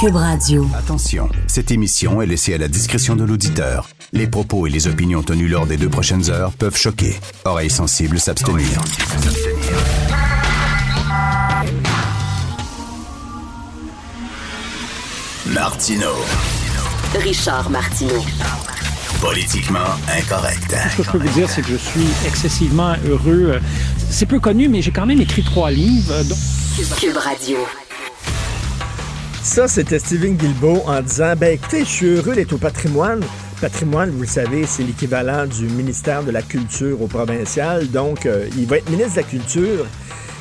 Cube Radio. Attention, cette émission est laissée à la discrétion de l'auditeur. Les propos et les opinions tenues lors des deux prochaines heures peuvent choquer. Oreilles sensibles s'abstenir. Martino. Richard Martineau. Politiquement incorrect. Ce que je peux vous dire, c'est que je suis excessivement heureux. C'est peu connu, mais j'ai quand même écrit trois livres. euh, Cube Radio. Ça, c'était Steven Guilbeault en disant Ben écoutez, je suis heureux d'être au patrimoine. Patrimoine, vous le savez, c'est l'équivalent du ministère de la Culture au provincial. Donc, euh, il va être ministre de la Culture.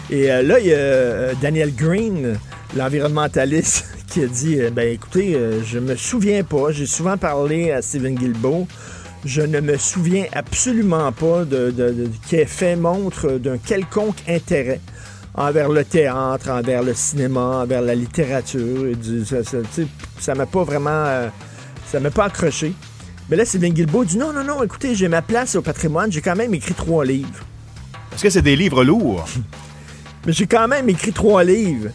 Et euh, là, il y a euh, Daniel Green, l'environnementaliste, qui a dit Ben écoutez, je me souviens pas. J'ai souvent parlé à Steven Guilbeault. Je ne me souviens absolument pas de, ait fait montre d'un quelconque intérêt envers le théâtre, envers le cinéma, envers la littérature. Et du- ça m'a pas vraiment... euh, ça m'a pas accroché. Mais là, Sylvain Guilbeault dit non, non, non, écoutez, j'ai ma place au patrimoine, j'ai quand même écrit trois livres. Est-ce que c'est des livres lourds? Mais j'ai quand même écrit trois livres.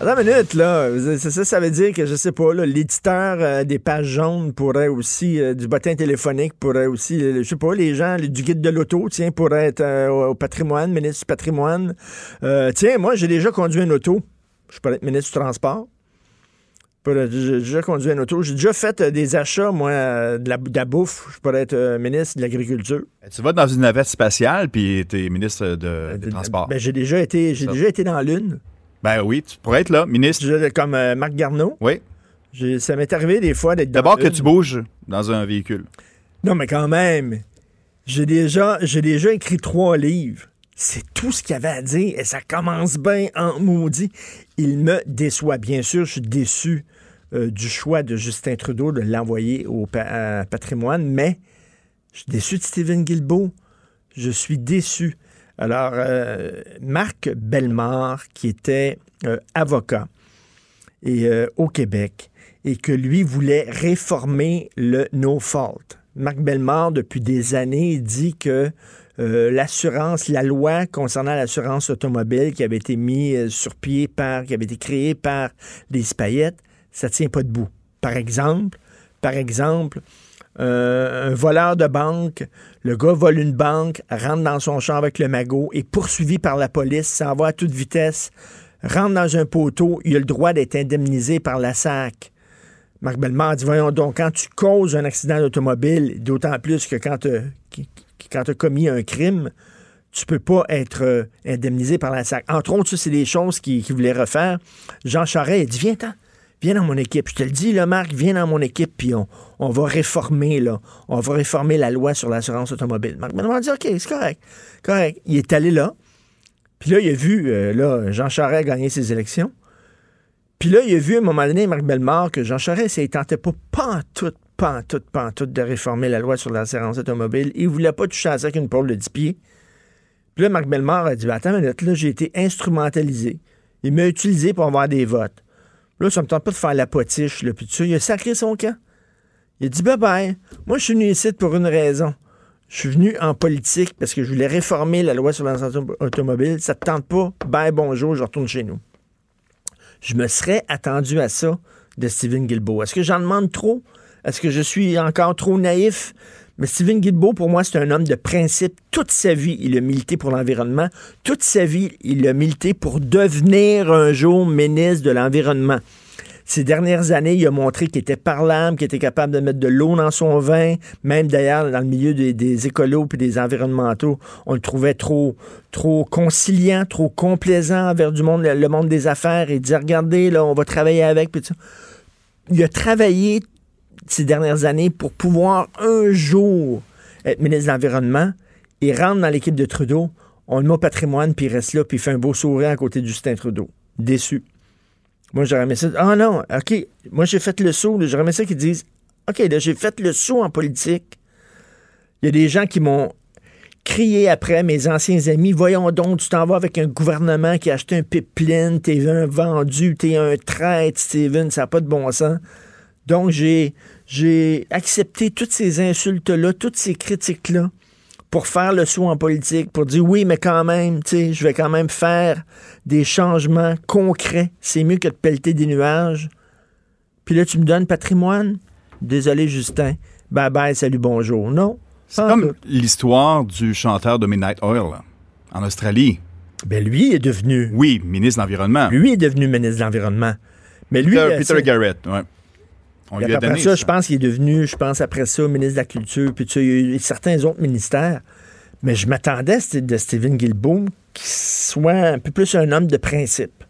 Attends une minute, là. Ça, ça, ça veut dire que, je sais pas, là, l'éditeur euh, des pages jaunes pourrait aussi, euh, du bottin téléphonique pourrait aussi, euh, je sais pas, les gens du guide de l'auto, tiens, pourraient être euh, au patrimoine, ministre du patrimoine. Euh, tiens, moi, j'ai déjà conduit une auto. Je pourrais être ministre du transport. J'ai déjà conduit une auto. J'ai déjà fait euh, des achats, moi, euh, de la, de la bouffe. Je pourrais être euh, ministre de l'Agriculture. Tu vas dans une navette spatiale puis t'es ministre de, des Transports. Ben, j'ai déjà été, j'ai déjà été dans la Lune. Ben oui, tu pourrais être là, ministre. Je- comme euh, Marc Garneau. Oui. J'ai- Ça m'est arrivé des fois d'être dans D'abord que une- tu bouges dans un véhicule. Non, mais quand même, j'ai déjà, j'ai déjà écrit trois livres. C'est tout ce qu'il y avait à dire et ça commence bien en maudit. Il me déçoit. Bien sûr, je suis déçu euh, du choix de Justin Trudeau de l'envoyer au pa- à patrimoine, mais je suis déçu de Stephen Guilbeault. Je suis déçu. Alors, euh, Marc Bellemare, qui était euh, avocat euh, au Québec et que lui voulait réformer le no fault. Marc Bellemare, depuis des années, dit que l'assurance, la loi concernant l'assurance automobile qui avait été mise sur pied par, qui avait été créée par les Spayettes, ça tient pas debout. Par exemple, par exemple, euh, un voleur de banque, le gars vole une banque, rentre dans son champ avec le magot, est poursuivi par la police, s'en va à toute vitesse, rentre dans un poteau, il a le droit d'être indemnisé par la SAC. Marc Bellemare dit, voyons donc, quand tu causes un accident d'automobile, d'autant plus que quand tu as commis un crime, tu peux pas être euh, indemnisé par la SAC. Entre autres, c'est des choses qu'il voulait refaire. Jean Charest, dit, viens-t'en, viens dans mon équipe. Je te le dis, là, Marc, viens dans mon équipe, puis on, on va réformer, là. On va réformer la loi sur l'assurance automobile. Marc Bellemare dit, OK, c'est correct. Correct. Il est allé là. Puis là, il a vu, euh, là, Jean Charest gagner ses élections. Puis là, il a vu à un moment donné, Marc Bellemare, que Jean Charest, il tentait pas pantoute, pantoute, pantoute de réformer la loi sur l'assurance automobile. Il voulait pas toucher à ça avec une pôle de 10 pieds. Puis là, Marc Bellemare a dit, attends une minute, là, j'ai été instrumentalisé. Il m'a utilisé pour avoir des votes. Là, ça me tente pas de faire la potiche, là, puis. Il a sacré son camp. Il a dit, bye bye. Moi, je suis venu ici pour une raison. Je suis venu en politique parce que je voulais réformer la loi sur l'assurance automobile. Ça te tente pas? Bye, bonjour, je retourne chez nous je me serais attendu à ça de Stephen Guilbeault. Est-ce que j'en demande trop? Est-ce que je suis encore trop naïf? Mais Stephen Guilbeault, pour moi, c'est un homme de principe. Toute sa vie, il a milité pour l'environnement. Toute sa vie, il a milité pour devenir un jour ministre de l'Environnement. Ces dernières années, il a montré qu'il était parlable, qu'il était capable de mettre de l'eau dans son vin. Même d'ailleurs, dans le milieu des, écolos et des environnementaux, on le trouvait trop, trop conciliant, trop complaisant envers du monde, le monde des affaires. Et dire, regardez, là, on va travailler avec. Puis. Il a travaillé ces dernières années pour pouvoir un jour être ministre de l'Environnement et rentre dans l'équipe de Trudeau. On le met au patrimoine, puis il reste là, puis il fait un beau sourire à côté de Justin Trudeau. Déçu. Moi, j'aurais aimé ça. Ah non, OK. Moi, j'ai fait le saut. J'aurais aimé ça qu'ils disent OK, là, j'ai fait le saut en politique. Il y a des gens qui m'ont crié après, mes anciens amis Voyons donc, tu t'en vas avec un gouvernement qui a acheté un pipeline, t'es un vendu, t'es un traître, Steven, ça n'a pas de bon sens. Donc, j'ai, j'ai accepté toutes ces insultes-là, toutes ces critiques-là pour faire le saut en politique, pour dire oui, mais quand même, tu sais, je vais quand même faire des changements concrets. C'est mieux que de pelleter des nuages. Puis là, tu me donnes patrimoine? Désolé, Justin. Bye bye, salut, bonjour. Non. C'est comme l'histoire du chanteur de Midnight Oil là, en Australie. Ben, lui est devenu. Oui, ministre de l'Environnement. Lui est devenu ministre de l'Environnement. Mais lui. Peter, euh, Peter Garrett, ouais. On Et lui a après ça, je pense qu'il est devenu, je pense après ça, ministre de la Culture, puis tu sais, il y a eu certains autres ministères. Mais je m'attendais de Stephen Guilbeault qu'il soit un peu plus un homme de principe.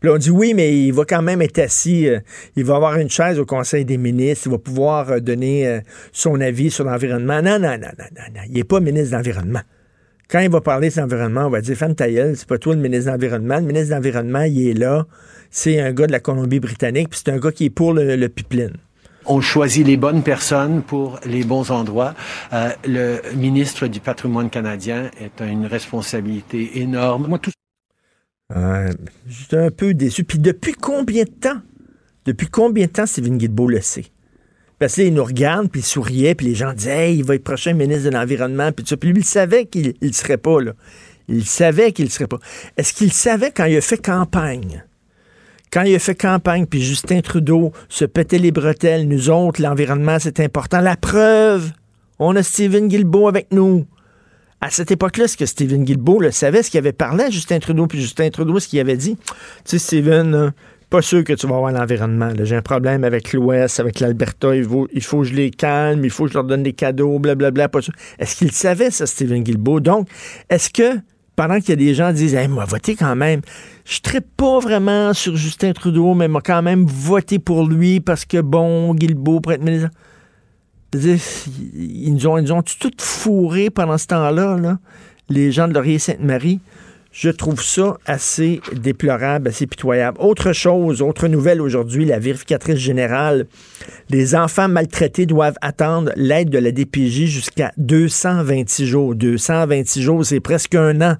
Puis là, on dit oui, mais il va quand même être assis, euh, il va avoir une chaise au Conseil des ministres, il va pouvoir euh, donner euh, son avis sur l'environnement. Non, non, non, non, non, non. Il n'est pas ministre de l'Environnement. Quand il va parler de l'environnement, on va dire Femme ta gueule, c'est pas toi le ministre de l'Environnement. Le ministre de l'Environnement, il est là. C'est un gars de la Colombie-Britannique, puis c'est un gars qui est pour le, le pipeline. On choisit les bonnes personnes pour les bons endroits. Euh, le ministre du patrimoine canadien est une responsabilité énorme. Moi, tout J'étais un peu déçu. Puis depuis combien de temps? Depuis combien de temps Stephen Guilbeault le sait? Parce que là, il nous regarde, puis il souriait, puis les gens disaient hey, il va être prochain ministre de l'Environnement, puis tout ça. Puis lui, il savait qu'il ne serait pas, là. Il savait qu'il ne serait pas. Est-ce qu'il savait quand il a fait campagne? Quand il a fait campagne, puis Justin Trudeau se pétait les bretelles, nous autres, l'environnement, c'est important. La preuve, on a Stephen Guilbeault avec nous. À cette époque-là, est-ce que Stephen Guilbeault le savait, ce qu'il avait parlé à Justin Trudeau, puis Justin Trudeau, ce qu'il avait dit? Tu sais, Stephen, là, pas sûr que tu vas avoir l'environnement. J'ai un problème avec l'Ouest, avec l'Alberta. Il faut, il faut que je les calme, il faut que je leur donne des cadeaux, blablabla. Pas sûr. Est-ce qu'il savait, ça, Stephen Guilbeault? Donc, est-ce que, pendant qu'il y a des gens qui disent, hey, moi, voter quand même, je ne pas vraiment sur Justin Trudeau, mais m'a quand même voté pour lui parce que, bon, Guilbeault pourrait être ministre. Ils nous ont, ils ont tout fourré pendant ce temps-là, là, les gens de Laurier-Sainte-Marie. Je trouve ça assez déplorable, assez pitoyable. Autre chose, autre nouvelle aujourd'hui, la vérificatrice générale. Les enfants maltraités doivent attendre l'aide de la DPJ jusqu'à 226 jours. 226 jours, c'est presque un an.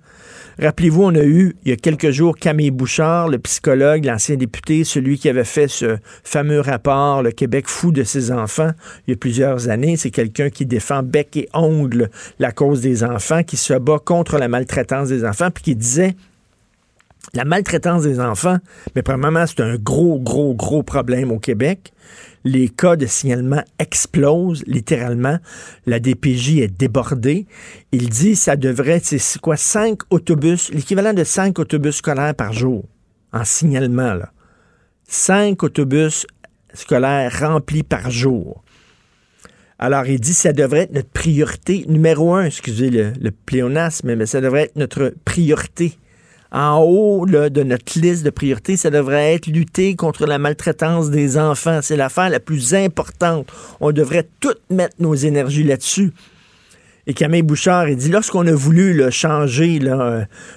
Rappelez-vous, on a eu, il y a quelques jours, Camille Bouchard, le psychologue, l'ancien député, celui qui avait fait ce fameux rapport, Le Québec fou de ses enfants, il y a plusieurs années. C'est quelqu'un qui défend bec et ongle la cause des enfants, qui se bat contre la maltraitance des enfants, puis qui disait la maltraitance des enfants, mais premièrement, c'est un gros, gros, gros problème au Québec. Les cas de signalement explosent littéralement. La DPJ est débordée. Il dit ça devrait, c'est quoi, cinq autobus, l'équivalent de cinq autobus scolaires par jour en signalement. Là. Cinq autobus scolaires remplis par jour. Alors, il dit ça devrait être notre priorité numéro un, excusez le pléonasme, mais ça devrait être notre priorité en haut de notre liste de priorités, ça devrait être lutter contre la maltraitance des enfants. C'est l'affaire la plus importante. On devrait toutes mettre nos énergies là-dessus. Et Camille Bouchard, il dit, lorsqu'on a voulu changer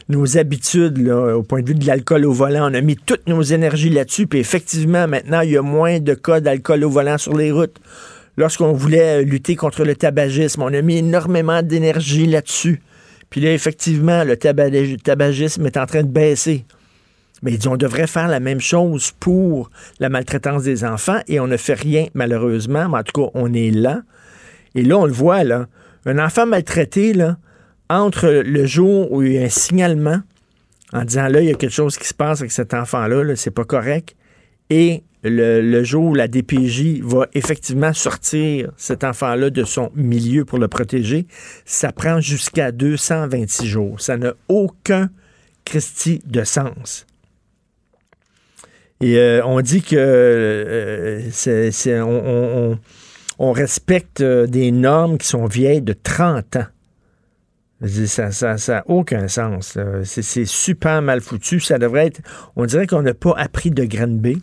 nos habitudes au point de vue de l'alcool au volant, on a mis toutes nos énergies là-dessus, puis effectivement, maintenant, il y a moins de cas d'alcool au volant sur les routes. Lorsqu'on voulait lutter contre le tabagisme, on a mis énormément d'énergie là-dessus. Puis là, effectivement, le tabag- tabagisme est en train de baisser. Mais il dit, on devrait faire la même chose pour la maltraitance des enfants et on ne fait rien, malheureusement. Mais en tout cas, on est là. Et là, on le voit, là. Un enfant maltraité, là, entre le jour où il y a un signalement en disant, là, il y a quelque chose qui se passe avec cet enfant-là, là, c'est pas correct, et le, jour où la DPJ va effectivement sortir cet enfant-là de son milieu pour le protéger, ça prend jusqu'à 226 jours. Ça n'a aucun Christi de sens. Et euh, on dit que euh, c'est- on, respecte euh, des normes qui sont vieilles de 30 ans. Ça n'a aucun sens. C'est super mal foutu. Ça devrait être. On dirait qu'on n'a pas appris de Granby,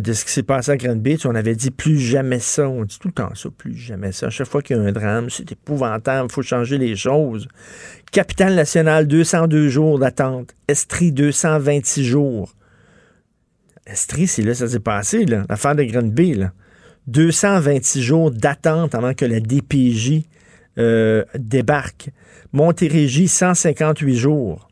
de ce qui s'est passé à sais, On avait dit plus jamais ça. On dit tout le temps ça, plus jamais ça. À chaque fois qu'il y a un drame, c'est épouvantable. Il faut changer les choses. Capitale nationale, 202 jours d'attente. Estrie, 226 jours. Estrie, c'est là, ça s'est passé, là. L'affaire de Granby, là. 226 jours d'attente avant que la DPJ euh, débarque. Montérégie, 158 jours.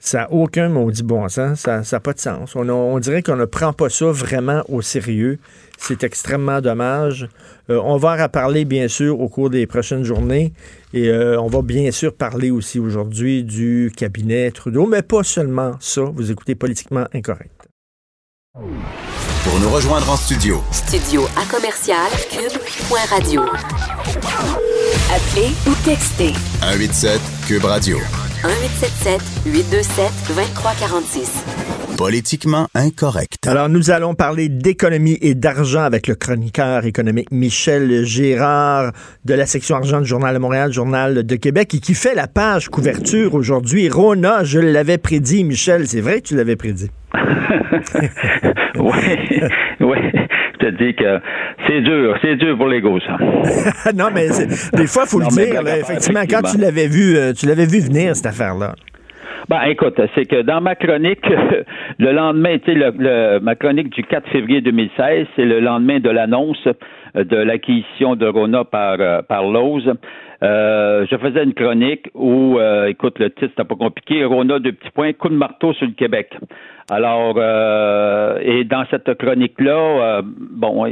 Ça n'a aucun maudit bon sens. Ça n'a pas de sens. On, a- on dirait qu'on ne prend pas ça vraiment au sérieux. C'est extrêmement dommage. Euh, on va en reparler, bien sûr, au cours des prochaines journées. Et euh, on va bien sûr parler aussi aujourd'hui du cabinet Trudeau, mais pas seulement ça. Vous écoutez Politiquement Incorrect. Pour nous rejoindre en studio, Studio à commercial cube.radio. Appelez ou textez 187 Cube Radio. 1877 827 2346. Politiquement incorrect. Alors, nous allons parler d'économie et d'argent avec le chroniqueur économique Michel Gérard de la section argent du Journal de Montréal, Journal de Québec, et qui fait la page couverture aujourd'hui. Rona, je l'avais prédit, Michel, c'est vrai que tu l'avais prédit. oui, oui. Je te dis que c'est dur, c'est dur pour l'ego, ça. non, mais des fois, il faut le Non, dire. là, effectivement, quand tu l'avais vu, euh, tu l'avais vu venir, cette affaire-là. Ben, écoute, c'est que dans ma chronique, le lendemain, tu sais, le, le- ma chronique du 4 février 2016, c'est le lendemain de l'annonce euh, de l'acquisition de Rona par, euh, par Lowe's. Euh, je faisais une chronique où, euh, écoute, le titre, c'était pas compliqué, Rona, deux petits points, coup de marteau sur le Québec. Alors, euh, et dans cette chronique-là, euh, bon,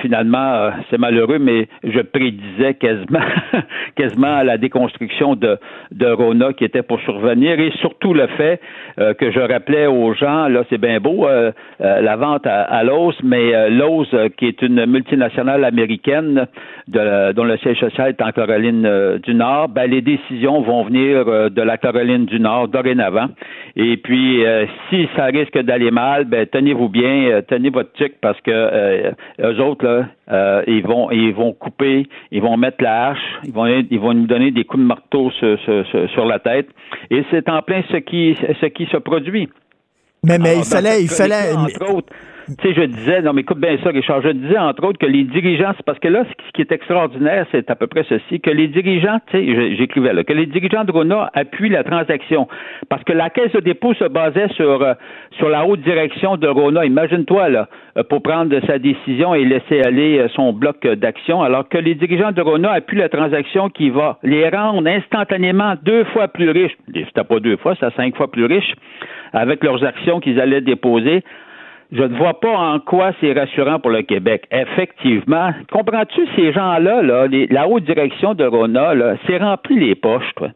finalement, euh, c'est malheureux, mais je prédisais quasiment, quasiment la déconstruction de, de Rona qui était pour survenir, et surtout le fait euh, que je rappelais aux gens, là, c'est bien beau la vente à, à Lowe's, mais Lowe's, qui est une multinationale américaine dont le siège social est en Caroline du Nord, ben, les décisions vont venir de la Caroline du Nord dorénavant. Et puis, si ça risque d'aller mal, ben, tenez-vous bien, euh, tenez votre truc parce que euh, eux autres, là, euh, ils vont ils vont couper, ils vont mettre la hache, ils vont ils vont nous donner des coups de marteau sur, sur- sur- sur la tête. Et c'est en plein ce qui ce qui se produit. Mais, mais Alors, il fallait, il fallait. Entre autres, tu sais, je disais, non, mais écoute bien ça, Richard, je disais, entre autres, que les dirigeants, parce que là, ce qui est extraordinaire, c'est à peu près ceci, que les dirigeants, tu sais, j'écrivais là, que les dirigeants de Rona appuient la transaction. Parce que la caisse de dépôt se basait sur, euh, sur la haute direction de Rona. Imagine-toi, là, euh, pour prendre sa décision et laisser aller euh, son bloc d'action, alors que les dirigeants de Rona appuient la transaction qui va les rendre instantanément deux fois plus riches. C'était pas deux fois, c'est cinq fois plus riches avec leurs actions qu'ils allaient déposer. Je ne vois pas en quoi c'est rassurant pour le Québec. Effectivement, comprends-tu ces gens-là, là, la haute direction de Rona, là, c'est rempli les poches, toi.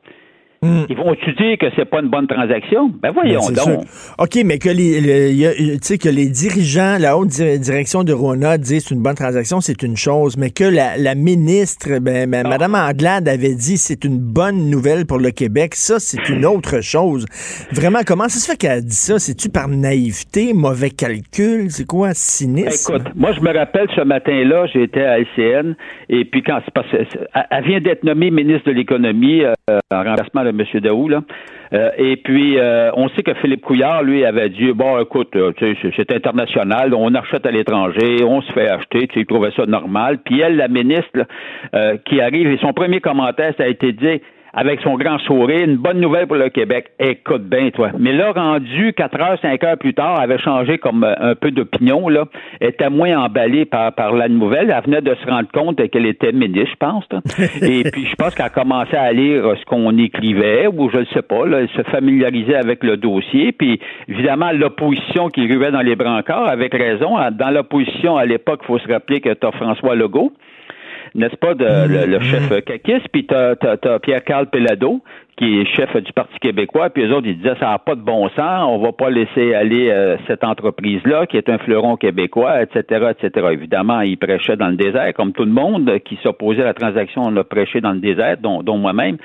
Ils vont-tu dire que c'est pas une bonne transaction? Ben voyons Hmm. Ben, donc. sûr. OK, mais que les, le- y a- tu sais, que les dirigeants, la haute di- direction de Rona disent c'est une bonne transaction, c'est une chose, mais que la, la ministre, ben, ben, Mme Anglade avait dit c'est une bonne nouvelle pour le Québec, ça, c'est une autre chose. Vraiment, comment ça se fait qu'elle a dit ça? C'est-tu par naïveté, mauvais calcul? C'est quoi, cynisme? Écoute, moi je me rappelle ce matin-là, j'étais à LCN et puis quand c'est elle- elle vient d'être nommée ministre de l'économie euh, en remplacement de M. Daou là. Euh, et puis euh, on sait que Philippe Couillard lui avait dit bon écoute, euh, c'est- international, on achète à l'étranger, on se fait acheter, il trouvait ça normal. Puis elle, la ministre qui arrive et son premier commentaire ça a été dire avec son grand sourire, une bonne nouvelle pour le Québec. Écoute bien, toi. Mais là, rendu 4 heures, 5 heures plus tard, elle avait changé comme euh, un peu d'opinion, là. Elle était moins emballée par, par la nouvelle. Elle venait de se rendre compte qu'elle était ministre, je pense. là. Et puis, je pense qu'elle a commencé à lire ce qu'on écrivait, ou je ne sais pas, là, elle se familiarisait avec le dossier. Puis, évidemment, l'opposition qui ruait dans les brancards, avec raison. Dans l'opposition, à l'époque, il faut se rappeler que tu as François Legault, n'est-ce pas, de, le, le chef caquiste, puis t'as, t'as, t'as Pierre-Carl Pellado, qui est chef du Parti québécois, puis eux autres, ils disaient, ça n'a pas de bon sens, on va pas laisser aller euh, cette entreprise-là, qui est un fleuron québécois, etc., etc. Évidemment, ils prêchaient dans le désert, comme tout le monde qui s'opposait à la transaction, on a prêché dans le désert, dont, dont moi-même.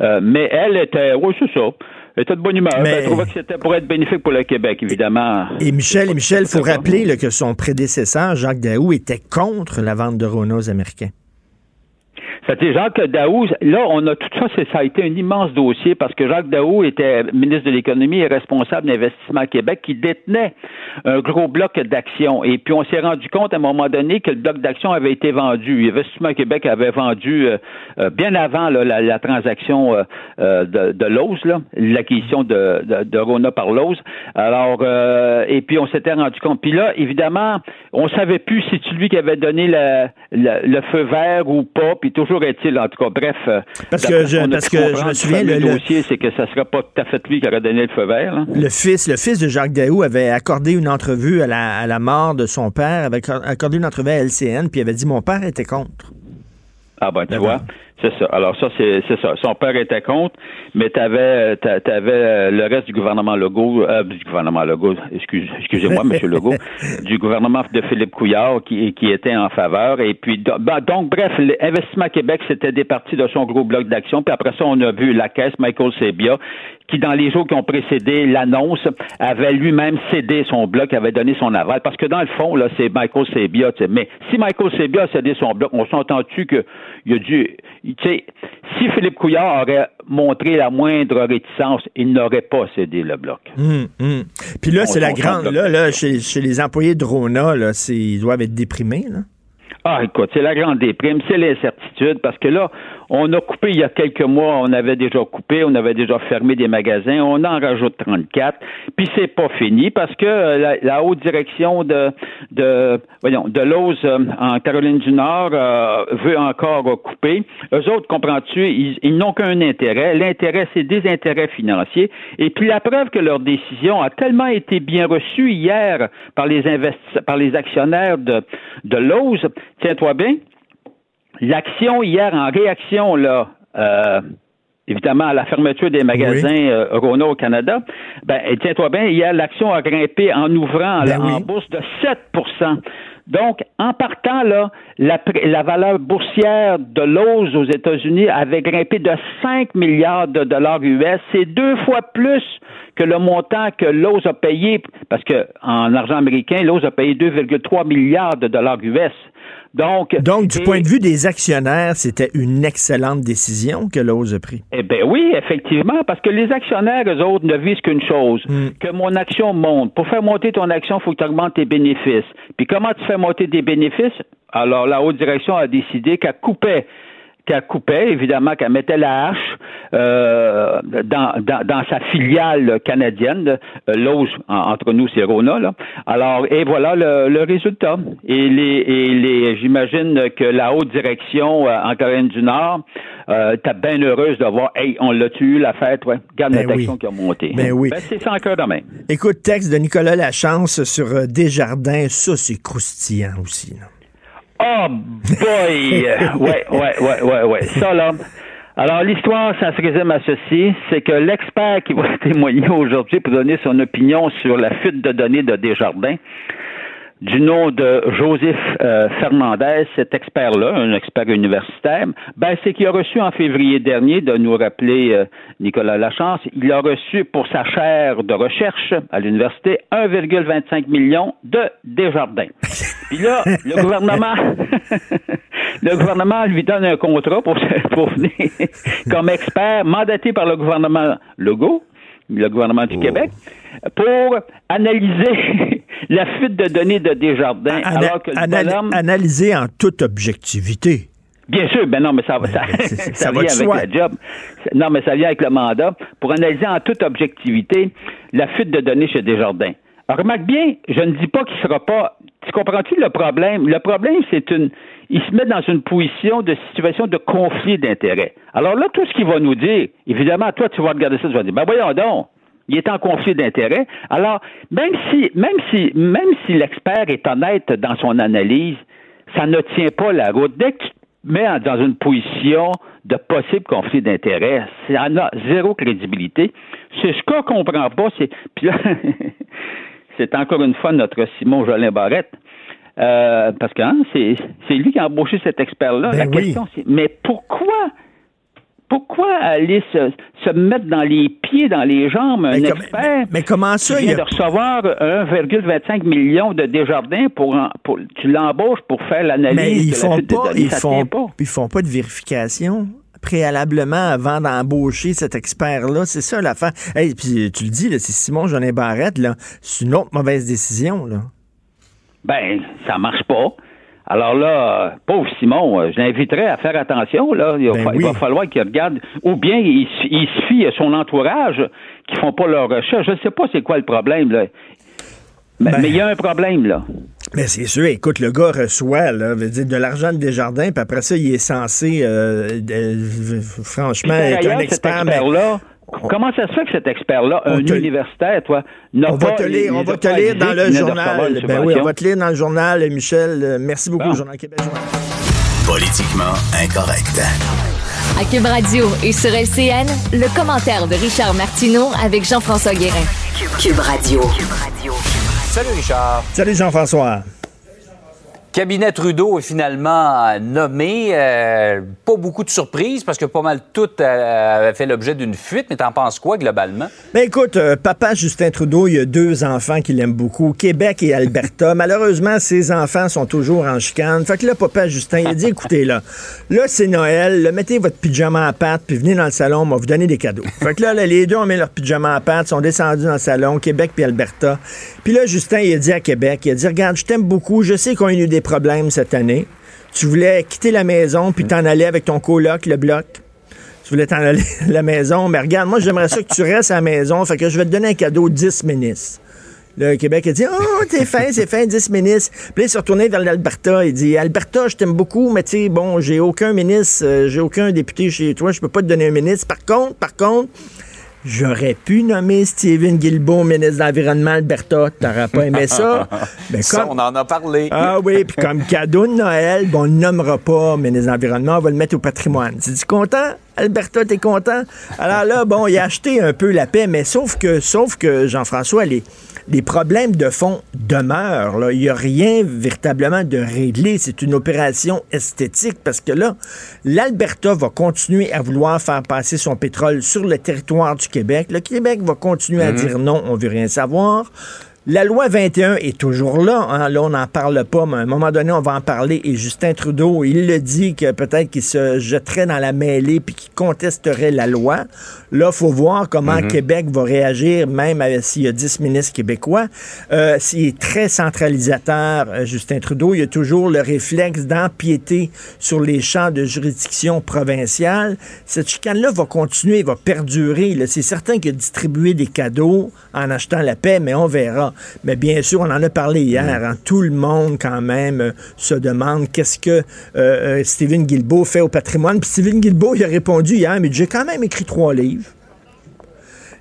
Euh, mais elle était, oui, c'est ça, elle était de bonne humeur, Mais- elle trouvait que c'était pour être bénéfique pour le Québec, évidemment. Et Michel, et Michel, faut rappeler là, que son prédécesseur, Jacques Daou, était contre la vente de Rona aux Américains. C'était Jacques Daou. Là, on a tout ça, ça a été un immense dossier parce que Jacques Daou était ministre de l'Économie et responsable d'Investissement Québec qui détenait un gros bloc d'actions. Et puis, on s'est rendu compte à un moment donné que le bloc d'actions avait été vendu. Investissement Québec avait vendu euh, euh, bien avant là, la, la transaction euh, euh, de, de Lowe's, l'acquisition de, de, de Rona par Lowe's. Alors, euh, et puis, on s'était rendu compte. Puis là, évidemment, on savait plus si c'est lui qui avait donné le feu vert ou pas. Puis toujours est-il, en tout cas, bref. euh, Parce que je- parce que je me souviens, le- le- dossier, c'est que ça serait pas tout à fait lui qui aurait donné le feu vert. là. Le fils, le fils de Jacques Daou avait accordé une entrevue à la, à la mort de son père, avait accordé une entrevue à LCN, puis il avait dit Mon père était contre. Ah ben tu vois. C'est ça. Alors ça, c'est ça. Son père était contre, mais tu avais, le reste du gouvernement Legault, euh, du gouvernement Legault, excuse, excusez-moi, Monsieur Legault, du gouvernement de Philippe Couillard qui, qui était en faveur. Et puis ben, donc, bref, l'investissement Québec, c'était des parties de son gros bloc d'action. Puis après ça, on a vu la caisse, Michael Sebia, qui, dans les jours qui ont précédé l'annonce, avait lui-même cédé son bloc, avait donné son aval. Parce que dans le fond, là, c'est Michael Sebia. Mais si Michael Sebia a cédé son bloc, on s'entend-tu qu'il a dû. Tu sais, si Philippe Couillard aurait montré la moindre réticence, il n'aurait pas cédé le bloc. Hum, hum. Puis là, c'est la grande. Là, là chez, chez, les employés de Rona, là, ils doivent être déprimés. Là. Ah, écoute, c'est la grande déprime, c'est l'incertitude, parce que là, on a coupé il y a quelques mois, on avait déjà coupé, on avait déjà fermé des magasins, on en rajoute 34, puis c'est pas fini parce que euh, la, haute direction de de voyons de Lowe's euh, en Caroline du Nord euh, veut encore couper. Eux autres, comprends-tu, ils, n'ont qu'un intérêt. L'intérêt, c'est des intérêts financiers. Et puis la preuve que leur décision a tellement été bien reçue hier par les par les actionnaires de de tiens-toi bien, L'action hier en réaction, là, euh, évidemment, à la fermeture des magasins euh, Renault au Canada, ben, tiens-toi bien, hier, l'action a grimpé en ouvrant ben en bourse de 7% donc, en partant, là, la, la valeur boursière de Lowe's aux États-Unis avait grimpé de 5 milliards de dollars US. C'est deux fois plus que le montant que Lowe's a payé, parce que en argent américain, Lowe's a payé 2,3 milliards de dollars US. Donc, Donc du point de vue des actionnaires, c'était une excellente décision que Lowe's a prise. Eh bien oui, effectivement, parce que les actionnaires, eux autres, ne visent qu'une chose, hmm. que mon action monte. Pour faire monter ton action, il faut que tu augmentes tes bénéfices. Puis comment tu fais monter tes bénéfices? Alors, la haute direction a décidé qu'elle coupait qu'elle coupait, évidemment, qu'elle mettait la hache euh, dans, dans, sa filiale canadienne, euh, Lowe's, entre nous, c'est Rona, là. Alors, et voilà le, résultat. Et les, et les j'imagine que la haute direction euh, en Caroline du Nord euh, t'es bien heureuse de voir, hey, on l'a tué, la fête, ouais. Regarde ben notre action qui a monté. Ben oui. Ben, c'est sans cœur demain. Écoute, texte de Nicolas Lachance sur euh, Desjardins, ça, c'est croustillant aussi, là. Oh boy! ouais, ouais, ouais, ouais, ouais. Ça, là. Alors, l'histoire, ça se résume à ceci, c'est que l'expert qui va témoigner aujourd'hui pour donner son opinion sur la fuite de données de Desjardins, du nom de Joseph euh, Fernandez, cet expert-là, un expert universitaire, ben, c'est qu'il a reçu en février dernier, de nous rappeler euh, Nicolas Lachance, il a reçu pour sa chaire de recherche à l'université 1,25 million de Desjardins. Puis là, le gouvernement, le gouvernement lui donne un contrat pour, pour venir comme expert mandaté par le gouvernement Legault, le gouvernement du oh. Québec, pour analyser la fuite de données de Desjardins. alors que Analyser en toute objectivité. Bien sûr, ben non, mais ça, ça, ça, vient avec le job. Non, mais ça vient avec le mandat pour analyser en toute objectivité la fuite de données chez Desjardins. remarque bien, je ne dis pas qu'il ne sera pas. Tu comprends-tu le problème? Le problème, c'est une. Il se met dans une position de situation de conflit d'intérêts. Alors là, tout ce qu'il va nous dire, évidemment, toi, tu vas regarder ça, tu vas dire, ben voyons donc, il est en conflit d'intérêts. Alors, même si, même si, même si l'expert est honnête dans son analyse, ça ne tient pas la route. Dès que tu te mets dans une position de possible conflit d'intérêts, ça a zéro crédibilité. C'est ce qu'on comprend pas, c'est, puis là, c'est encore une fois notre Simon Jolin Barrette. Euh, parce que hein, c'est, lui qui a embauché cet expert-là. Ben la question, c'est mais pourquoi pourquoi aller se, mettre dans les pieds, dans les jambes, un expert mais comment ça, qui vient de recevoir 1,25 million de Desjardins pour, pour tu l'embauches pour faire l'analyse mais ils font pas, ils font, pas. Ils font pas de vérification préalablement avant d'embaucher cet expert-là. C'est ça l'affaire. Hey, puis tu le dis, c'est Simon Jeanin Barrette, là. C'est une autre mauvaise décision, là. Ben, ça marche pas. Alors là, pauvre Simon, euh, je l'inviterais à faire attention. Là. Il, va, ben falloir qu'il regarde. Ou bien il, il se fie à son entourage qui font pas leur recherche. Je ne sais pas c'est quoi le problème. Là. Mais, ben il y a un problème, là. Mais c'est sûr, écoute, le gars reçoit là, veut dire, de l'argent de Desjardins, puis après ça, il est censé, euh, franchement, être un expert. mais... Comment ça se fait que cet expert-là, un universitaire, toi, n'a on pas... Va te lire, on va te lire dans le journal. Ben oui, on va te lire dans le journal, Michel. Merci beaucoup, Journal Québec. Politiquement incorrect. À Cube Radio et sur LCN, le commentaire de Richard Martineau avec Jean-François Guérin. Cube Radio. Salut Richard. Salut Jean-François. Cabinet Trudeau est finalement nommé. Euh, pas beaucoup de surprises parce que pas mal tout euh, fait l'objet d'une fuite. Mais t'en penses quoi globalement? Ben écoute, euh, papa Justin Trudeau, il y a deux enfants qu'il aime beaucoup, Québec et Alberta. Malheureusement, ses enfants sont toujours en chicane. Fait que là, papa Justin, il a dit, écoutez là, là c'est Noël, là, mettez votre pyjama à pattes puis venez dans le salon, on va vous donner des cadeaux. Fait que là, là, les deux ont mis leur pyjama à pattes, sont descendus dans le salon, Québec puis Alberta. Puis là, Justin, il a dit à Québec, il a dit, regarde, je t'aime beaucoup, je sais qu'on a eu des problèmes cette année. Tu voulais quitter la maison puis t'en aller avec ton coloc, le bloc. Tu voulais t'en aller à la maison. Mais regarde, moi, j'aimerais ça que tu restes à la maison. Fait que je vais te donner un cadeau 10 ministres. Le Québec a dit Oh, t'es fin, c'est fin, 10 ministres. Puis là, il s'est retourné vers l'Alberta. Il dit Alberta, je t'aime beaucoup, mais tu sais, bon, j'ai aucun ministre, euh, j'ai aucun député chez toi, je peux pas te donner un ministre. Par contre, par contre, J'aurais pu nommer Stephen Guilbeault ministre de l'Environnement Alberta. T'aurais pas aimé ça? Ben, Ça, on en a parlé. ah oui, puis comme cadeau de Noël, bon, on ne nommera pas ministre de l'Environnement, on va le mettre au patrimoine. Tu content? Alberta, t'es content? Alors là, bon, il a acheté un peu la paix, mais sauf que, sauf que Jean-François, les, les problèmes de fond demeurent. là. Il n'y a rien véritablement de réglé. C'est une opération esthétique parce que là, l'Alberta va continuer à vouloir faire passer son pétrole sur le territoire du Québec. Le Québec va continuer à dire non, on veut rien savoir. La loi 21 est toujours là. hein. Là, on n'en parle pas, mais à un moment donné, on va en parler. Et Justin Trudeau, il le dit que peut-être qu'il se jetterait dans la mêlée puis qu'il contesterait la loi. Là, faut voir comment Québec va réagir, même avec- s'il y a 10 ministres québécois. Euh, S'il est très centralisateur, euh, Justin Trudeau, il a toujours le réflexe d'empiéter sur les champs de juridiction provinciale. Cette chicane-là va continuer, va perdurer. C'est certain qu'il a distribué des cadeaux en achetant la paix, mais on verra. Mais bien sûr, on en a parlé hier. hein. Tout le monde, quand même, euh, se demande qu'est-ce que euh, euh, Stephen Guilbeault fait au patrimoine. Puis Stephen Guilbeault, il a répondu hier, mais j'ai quand même écrit trois livres.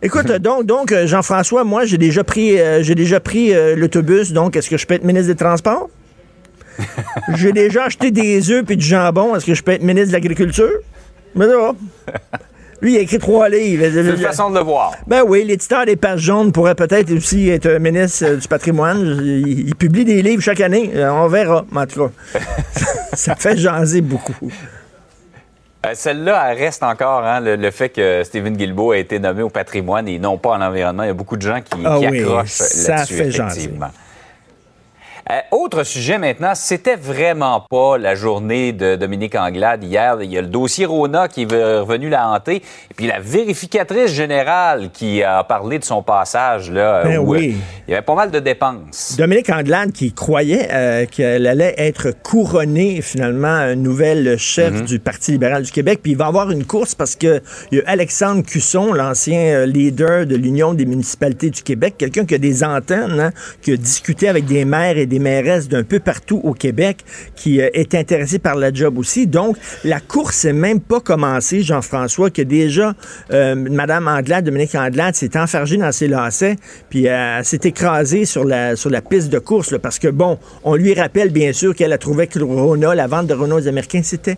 Écoute, donc, donc Jean-François, moi, j'ai déjà pris, euh, j'ai déjà pris l'autobus. Donc, est-ce que je peux être ministre des Transports? j'ai déjà acheté des œufs puis du jambon. Est-ce que je peux être ministre de l'Agriculture? Mais non. Lui, il a écrit trois livres. C'est une façon de le voir. Ben oui, l'éditeur des pages jaunes pourrait peut-être aussi être ministre euh, du patrimoine. Il, il publie des livres chaque année. Euh, On verra, mais en tout cas. ça fait jaser beaucoup. Euh, Celle-là, elle reste encore, hein, le, le fait que Stephen Guilbeault a été nommé au patrimoine et non pas en environnement. Il y a beaucoup de gens qui, Ah qui oui, accrochent ça là-dessus, fait jaser. Euh, autre sujet maintenant, c'était vraiment pas la journée de Dominique Anglade hier. Il y a le dossier Rona qui est revenu la hanter. Et puis la vérificatrice générale qui a parlé de son passage, là, Ben où, oui. euh, il y avait pas mal de dépenses. Dominique Anglade qui croyait euh, qu'elle allait être couronnée finalement nouvelle chef du Parti libéral du Québec. Puis il va y avoir une course parce que il y a Alexandre Cusson, l'ancien leader de l'Union des municipalités du Québec, quelqu'un qui a des antennes, hein, qui a discuté avec des maires et des mairesses d'un peu partout au Québec, qui euh, est intéressé par la job aussi. Donc la course n'est même pas commencée, Jean-François, que déjà euh, Madame Anglade, Dominique Anglade, s'est enfargée dans ses lacets, puis euh, s'est écrasée sur la, piste de course, parce que, bon, on lui rappelle bien sûr qu'elle a trouvé que Rona, la vente de Rona aux Américains, c'était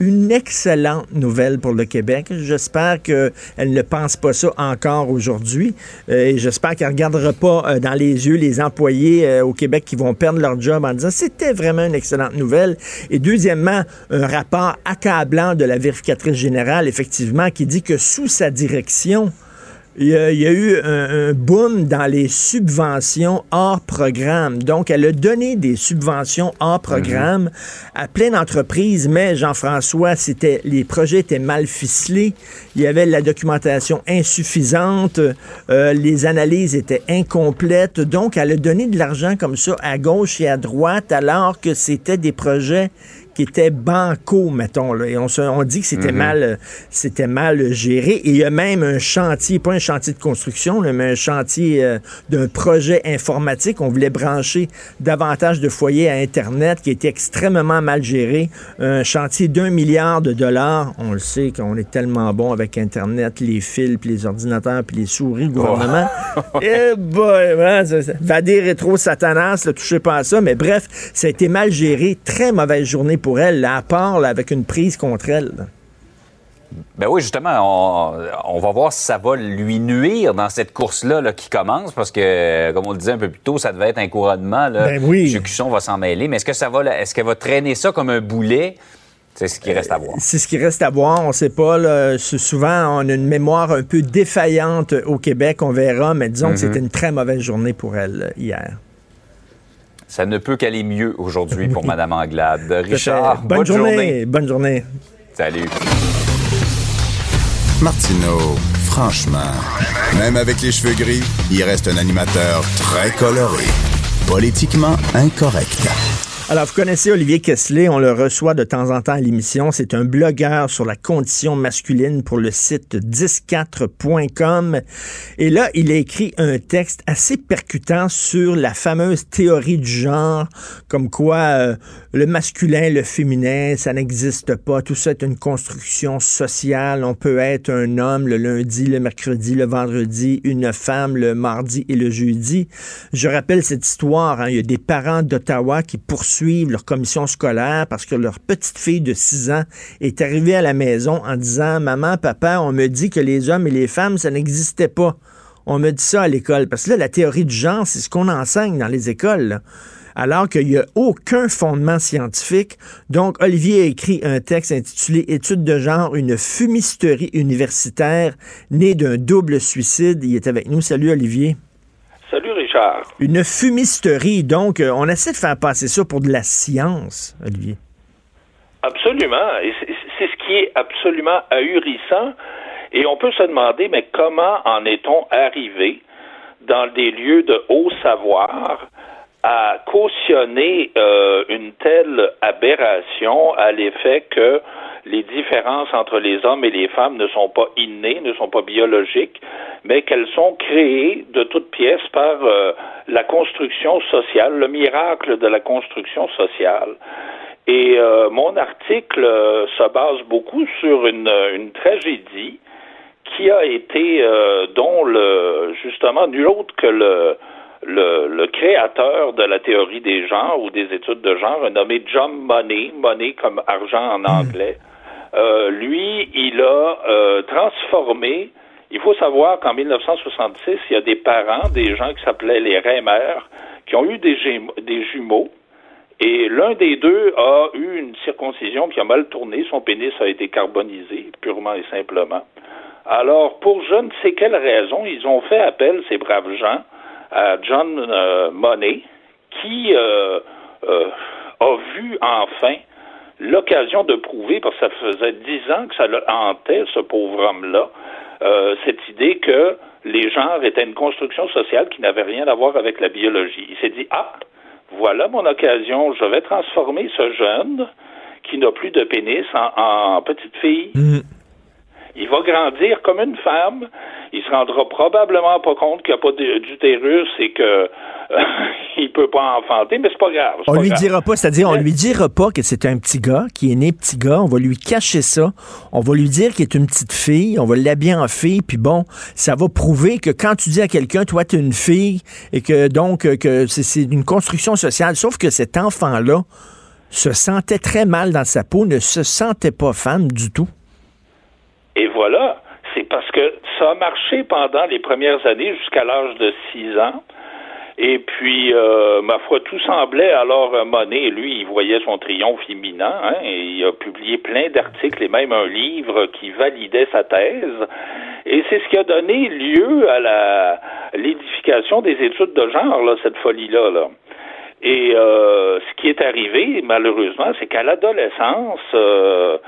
une excellente nouvelle pour le Québec. J'espère qu'elle ne pense pas ça encore aujourd'hui. Euh, et j'espère qu'elle ne regardera pas euh, dans les yeux les employés euh, au Québec qui vont perdre leur job en disant c'était vraiment une excellente nouvelle. Et deuxièmement, un rapport accablant de la vérificatrice générale, effectivement, qui dit que sous sa direction, il y, a, il y a eu un, un boom dans les subventions hors programme. Donc, elle a donné des subventions hors programme à plein d'entreprises, mais Jean-François, c'était les projets étaient mal ficelés. Il y avait la documentation insuffisante, euh, les analyses étaient incomplètes. Donc, elle a donné de l'argent comme ça à gauche et à droite, alors que c'était des projets qui étaient bancaux, mettons. Là. Et on, se- on dit que c'était mal, euh, c'était mal géré. Et il y a même un chantier, pas un chantier de construction, là, mais un chantier euh, d'un projet informatique. On voulait brancher davantage de foyers à Internet qui était extrêmement mal géré. Un chantier d'un milliard de dollars. On le sait qu'on est tellement bon avec Internet, les fils, puis les ordinateurs, puis les souris, le gouvernement. Eh boy, ouais, ça- ça- va dire rétro satanas, là, touchez pas à ça. Mais bref, ça a été mal géré. Très mauvaise journée pour pour elle, là, à part là, avec une prise contre elle. là. Ben oui, justement, on, on va voir si ça va lui nuire dans cette course-là là, qui commence, parce que, comme on le disait un peu plus tôt, ça devait être un couronnement. Là. Ben oui. Va s'en mêler. Mais est-ce que ça va, est-ce qu'elle va traîner ça comme un boulet? C'est ce qui reste à voir. C'est ce qui reste à voir. On ne sait pas. là. Souvent, on a une mémoire un peu défaillante au Québec. On verra. Mais disons que c'était une très mauvaise journée pour elle euh, hier. Ça ne peut qu'aller mieux aujourd'hui pour Mme Anglade. Richard, bonne, journée. Bonne journée. Salut. Martineau, franchement, même avec les cheveux gris, il reste un animateur très coloré. Politiquement incorrect. Alors, vous connaissez Olivier Kessler, on le reçoit de temps en temps à l'émission. C'est un blogueur sur la condition masculine pour le site 104.com. Et là, il a écrit un texte assez percutant sur la fameuse théorie du genre, comme quoi euh, le masculin, le féminin, ça n'existe pas. Tout ça est une construction sociale. On peut être un homme le lundi, le mercredi, le vendredi, une femme le mardi et le jeudi. Je rappelle cette histoire. hein. Il y a des parents d'Ottawa qui poursuivent leur commission scolaire parce que leur petite fille de 6 ans est arrivée à la maison en disant Maman, papa, on me dit que les hommes et les femmes, ça n'existait pas. On me dit ça à l'école. Parce que là, la théorie du genre, c'est ce qu'on enseigne dans les écoles. Alors qu'il n'y a aucun fondement scientifique. Donc, Olivier a écrit un texte intitulé Études de genre, une fumisterie universitaire née d'un double suicide. Il est avec nous. Salut, Olivier. Richard. Une fumisterie. Donc, euh, on essaie de faire passer ça pour de la science, Olivier. Absolument. C'est ce qui est absolument ahurissant. Et on peut se demander, mais comment en est-on arrivé dans des lieux de haut savoir à cautionner euh, une telle aberration à l'effet que les différences entre les hommes et les femmes ne sont pas innées, ne sont pas biologiques, mais qu'elles sont créées de toutes pièces par euh, la construction sociale, le miracle de la construction sociale. Et euh, mon article euh, se base beaucoup sur une, une tragédie qui a été, euh, dont le, justement nul autre que le, le, le créateur de la théorie des genres ou des études de genre, un nommé John Money, Money comme argent en anglais, euh, lui, il a euh, transformé. Il faut savoir qu'en 1966, il y a des parents, des gens qui s'appelaient les Reimer, qui ont eu des, jumeaux. Et l'un des deux a eu une circoncision qui a mal tourné. Son pénis a été carbonisé, purement et simplement. Alors, pour je ne sais quelle raison, ils ont fait appel, ces braves gens, à John euh, Money, qui euh, a vu enfin l'occasion de prouver, parce que ça faisait dix ans que ça le hantait, ce pauvre homme-là, euh, cette idée que les genres étaient une construction sociale qui n'avait rien à voir avec la biologie. Il s'est dit, ah, voilà mon occasion, je vais transformer ce jeune qui n'a plus de pénis en, en petite fille. Il va grandir comme une femme. Il se rendra probablement pas compte qu'il n'y a pas d'utérus et que euh, il peut pas enfanter, mais c'est pas grave. On pas lui grave. dira pas, c'est-à-dire, on lui dira pas que c'est un petit gars, qui est né petit gars. On va lui cacher ça. On va lui dire qu'il est une petite fille. On va l'habiller en fille. Puis bon, ça va prouver que quand tu dis à quelqu'un, toi, tu es une fille, et que donc, euh, que c'est- c'est une construction sociale. Sauf que cet enfant-là se sentait très mal dans sa peau, ne se sentait pas femme du tout. Et voilà, c'est parce que ça a marché pendant les premières années jusqu'à l'âge de 6 ans. Et puis, euh, ma foi, tout semblait alors Monet, lui, il voyait son triomphe imminent, hein, il a publié plein d'articles et même un livre qui validait sa thèse. Et c'est ce qui a donné lieu à l'édification des études de genre, cette folie-là. Là. Et euh, ce qui est arrivé, malheureusement, c'est qu'à l'adolescence, euh,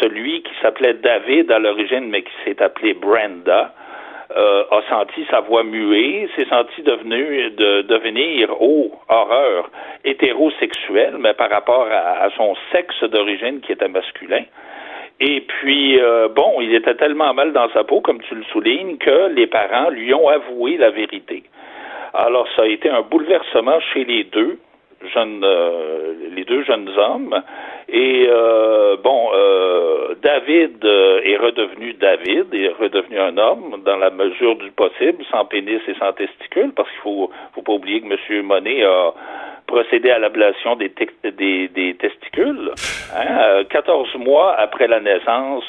celui qui s'appelait David à l'origine, mais qui s'est appelé Brenda, euh, a senti sa voix muer, s'est senti devenu, de, devenir, oh, horreur, hétérosexuel, mais par rapport à, à son sexe d'origine qui était masculin. Et puis, euh, bon, il était tellement mal dans sa peau, comme tu le soulignes, que les parents lui ont avoué la vérité. Alors, ça a été un bouleversement chez les deux jeunes, euh, les deux jeunes hommes. Et euh, bon, euh, David euh, est redevenu David, est redevenu un homme dans la mesure du possible, sans pénis et sans testicules, parce qu'il faut, faut pas oublier que M. Monet a procéder à l'ablation des, des, des, testicules. Hein, 14 mois après la naissance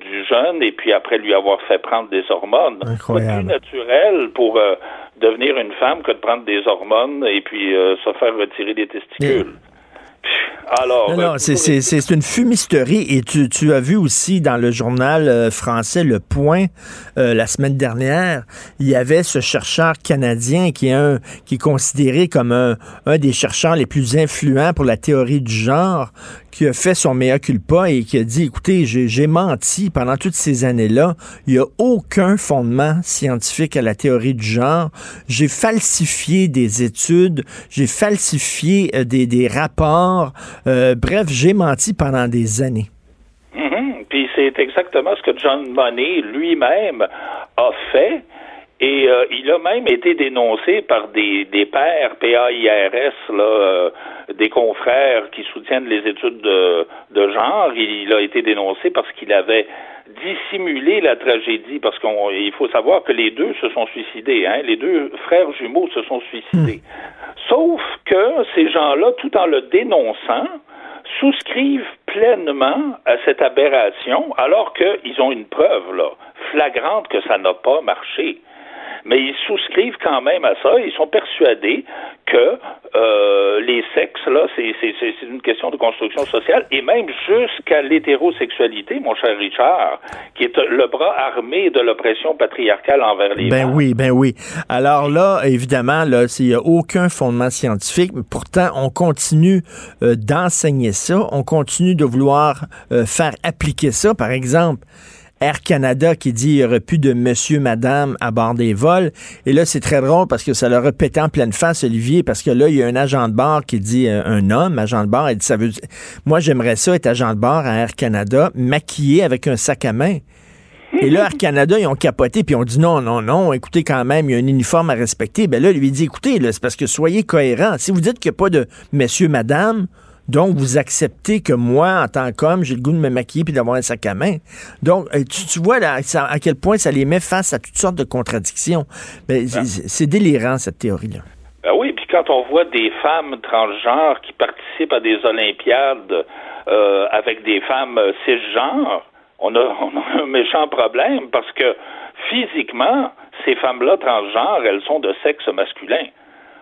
du jeune et puis après lui avoir fait prendre des hormones. Incroyable. C'est plus naturel pour devenir une femme que de prendre des hormones et puis se faire retirer des testicules. Alors, non, ben, non, c'est une fumisterie. Et tu, tu, as vu aussi dans le journal euh, français Le Point euh, la semaine dernière, il y avait ce chercheur canadien qui est, un, qui est considéré comme un, un des chercheurs les plus influents pour la théorie du genre, qui a fait son mea culpa et qui a dit, écoutez, j'ai menti pendant toutes ces années-là. Il n'y a aucun fondement scientifique à la théorie du genre. J'ai falsifié des études, j'ai falsifié euh, des, des, rapports. Euh, bref, j'ai menti pendant des années. Mm-hmm. Puis c'est exactement ce que John Money lui-même a fait. Et euh, il a même été dénoncé par des, des pairs PAIRS, là, euh, des confrères qui soutiennent les études de, de genre. Il, a été dénoncé parce qu'il avait dissimulé la tragédie, parce qu'il faut savoir que les deux se sont suicidés, hein, les deux frères jumeaux se sont suicidés. Hmm. Sauf que ces gens-là, tout en le dénonçant, souscrivent pleinement à cette aberration, alors qu'ils ont une preuve là, flagrante que ça n'a pas marché mais ils souscrivent quand même à ça. Ils sont persuadés que euh, les sexes, là, c'est une question de construction sociale, et même jusqu'à l'hétérosexualité, mon cher Richard, qui est le bras armé de l'oppression patriarcale envers les Ben oui, ben oui. Alors là, évidemment, là, il n'y a aucun fondement scientifique, mais pourtant, on continue euh, d'enseigner ça, on continue de vouloir euh, faire appliquer ça. Par exemple, Air Canada qui dit qu'il n'y aurait plus de monsieur, madame à bord des vols. Et là, c'est très drôle parce que ça leur a pété en pleine face, Olivier, parce que là, il y a un agent de bord qui dit, euh, un homme, agent de bord, il dit, ça veut moi, j'aimerais ça être agent de bord à Air Canada, maquillé avec un sac à main. Et là, Air Canada, ils ont capoté, puis ont dit non, non, non, écoutez quand même, il y a un uniforme à respecter. Ben là, lui dit, écoutez, c'est parce que soyez cohérent. Si vous dites qu'il n'y a pas de monsieur, madame, donc, vous acceptez que moi, en tant qu'homme, j'ai le goût de me maquiller puis d'avoir un sac à main. Donc, euh, tu, vois là, à quel point ça les met face à toutes sortes de contradictions. Mais ben. c'est délirant, cette théorie-là. Ben oui, puis quand on voit des femmes transgenres qui participent à des Olympiades euh, avec des femmes cisgenres, on a, on a un méchant problème parce que physiquement, ces femmes-là transgenres, elles sont de sexe masculin.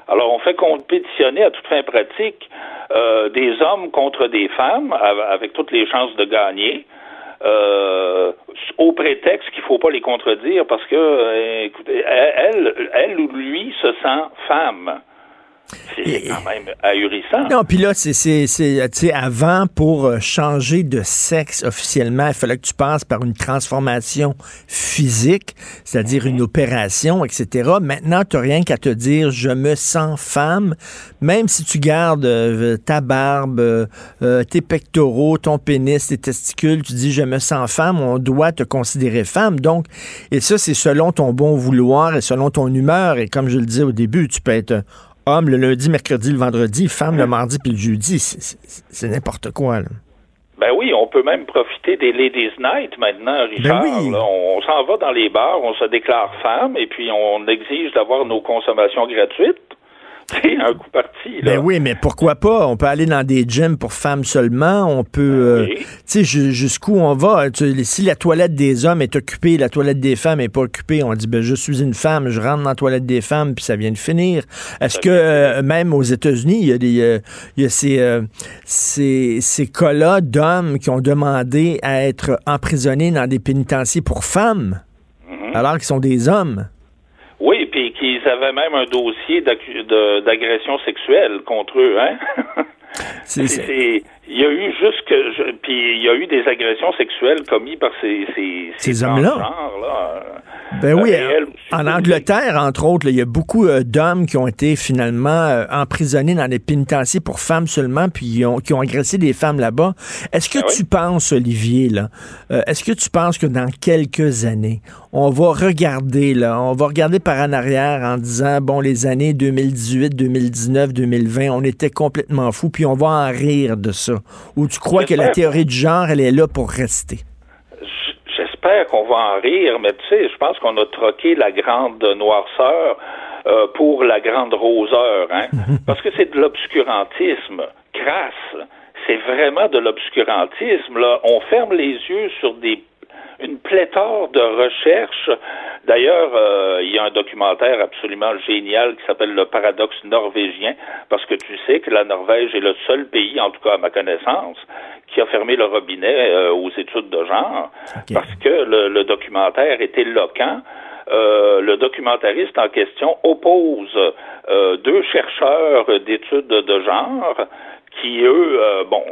Alors, on fait compétitionner à toute fin pratique euh, des hommes contre des femmes avec toutes les chances de gagner. Euh, au prétexte qu'il faut pas les contredire parce que, euh, écoutez, elle, elle ou lui se sent femme. C'est quand même ahurissant. Non, puis là, c'est, c'est, avant, pour euh, changer de sexe officiellement, il fallait que tu passes par une transformation physique, c'est-à-dire une opération, etc. Maintenant, tu n'as rien qu'à te dire, je me sens femme, même si tu gardes euh, ta barbe, euh, tes pectoraux, ton pénis, tes testicules, tu dis, je me sens femme, on doit te considérer femme. Donc, et ça, c'est selon ton bon vouloir et selon ton humeur. Et comme je le disais au début, tu peux être homme le lundi, mercredi, le vendredi, femme le mardi puis le jeudi. C'est n'importe quoi. Là. Ben oui, on peut même profiter des Ladies Night maintenant, Richard. Ben on s'en va dans les bars, on se déclare femme et puis on exige d'avoir nos consommations gratuites. Coup parti. Ben oui, mais pourquoi pas? On peut aller dans des gyms pour femmes seulement. On peut. Ben euh, tu sais, jusqu'où on va? si la toilette des hommes est occupée, la toilette des femmes n'est pas occupée, on dit, ben, je suis une femme, je rentre dans la toilette des femmes, puis ça vient de finir. Est-ce que euh, même aux États-Unis, il y a, des, euh, il y a ces, ces, ces cas-là d'hommes qui ont demandé à être emprisonnés dans des pénitenciers pour femmes, mm-hmm. alors qu'ils sont des hommes? Qu'ils avaient même un dossier d'agression sexuelle contre eux, hein? C'est, il y a eu juste que, puis il y a eu des agressions sexuelles commises par ces ces, ces, hommes-là? Ben oui, en Angleterre, entre autres, il y a beaucoup euh, d'hommes qui ont été finalement euh, emprisonnés dans des pénitenciers pour femmes seulement, puis ont, qui ont agressé des femmes là-bas. Est-ce que ben tu penses, Olivier, là, euh, est-ce que tu penses que dans quelques années, on va regarder, là, on va regarder par en arrière en disant, bon, les années 2018, 2019, 2020, on était complètement fous, puis on va en rire de ça? Ou tu crois que la théorie du genre, elle est là pour rester? J'espère qu'on va en rire, mais tu sais, je pense qu'on a troqué la grande noirceur euh, pour la grande roseur, hein, parce que c'est de l'obscurantisme crasse. C'est vraiment de l'obscurantisme. Là, on ferme les yeux sur des une pléthore de recherches. D'ailleurs, euh, il y a un documentaire absolument génial qui s'appelle Le paradoxe norvégien, parce que tu sais que la Norvège est le seul pays, en tout cas à ma connaissance, qui a fermé le robinet euh, aux études de genre, parce que le, documentaire est éloquent. Euh, le documentariste en question oppose deux chercheurs d'études de genre qui eux, euh, bon,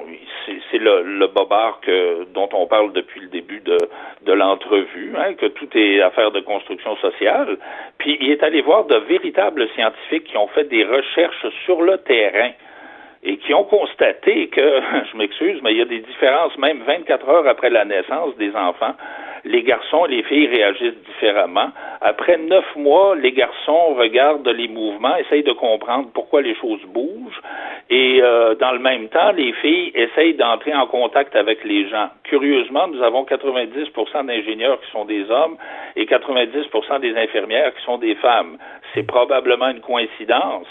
c'est le, le bobard que, dont on parle depuis le début de, de l'entrevue, hein, que tout est affaire de construction sociale. Puis il est allé voir de véritables scientifiques qui ont fait des recherches sur le terrain et qui ont constaté que, je m'excuse, mais il y a des différences même 24 heures après la naissance des enfants les garçons et les filles réagissent différemment. Après neuf mois, les garçons regardent les mouvements, essayent de comprendre pourquoi les choses bougent, et euh, dans le même temps, les filles essayent d'entrer en contact avec les gens. Curieusement, nous avons 90% d'ingénieurs qui sont des hommes et 90% des infirmières qui sont des femmes. C'est probablement une coïncidence,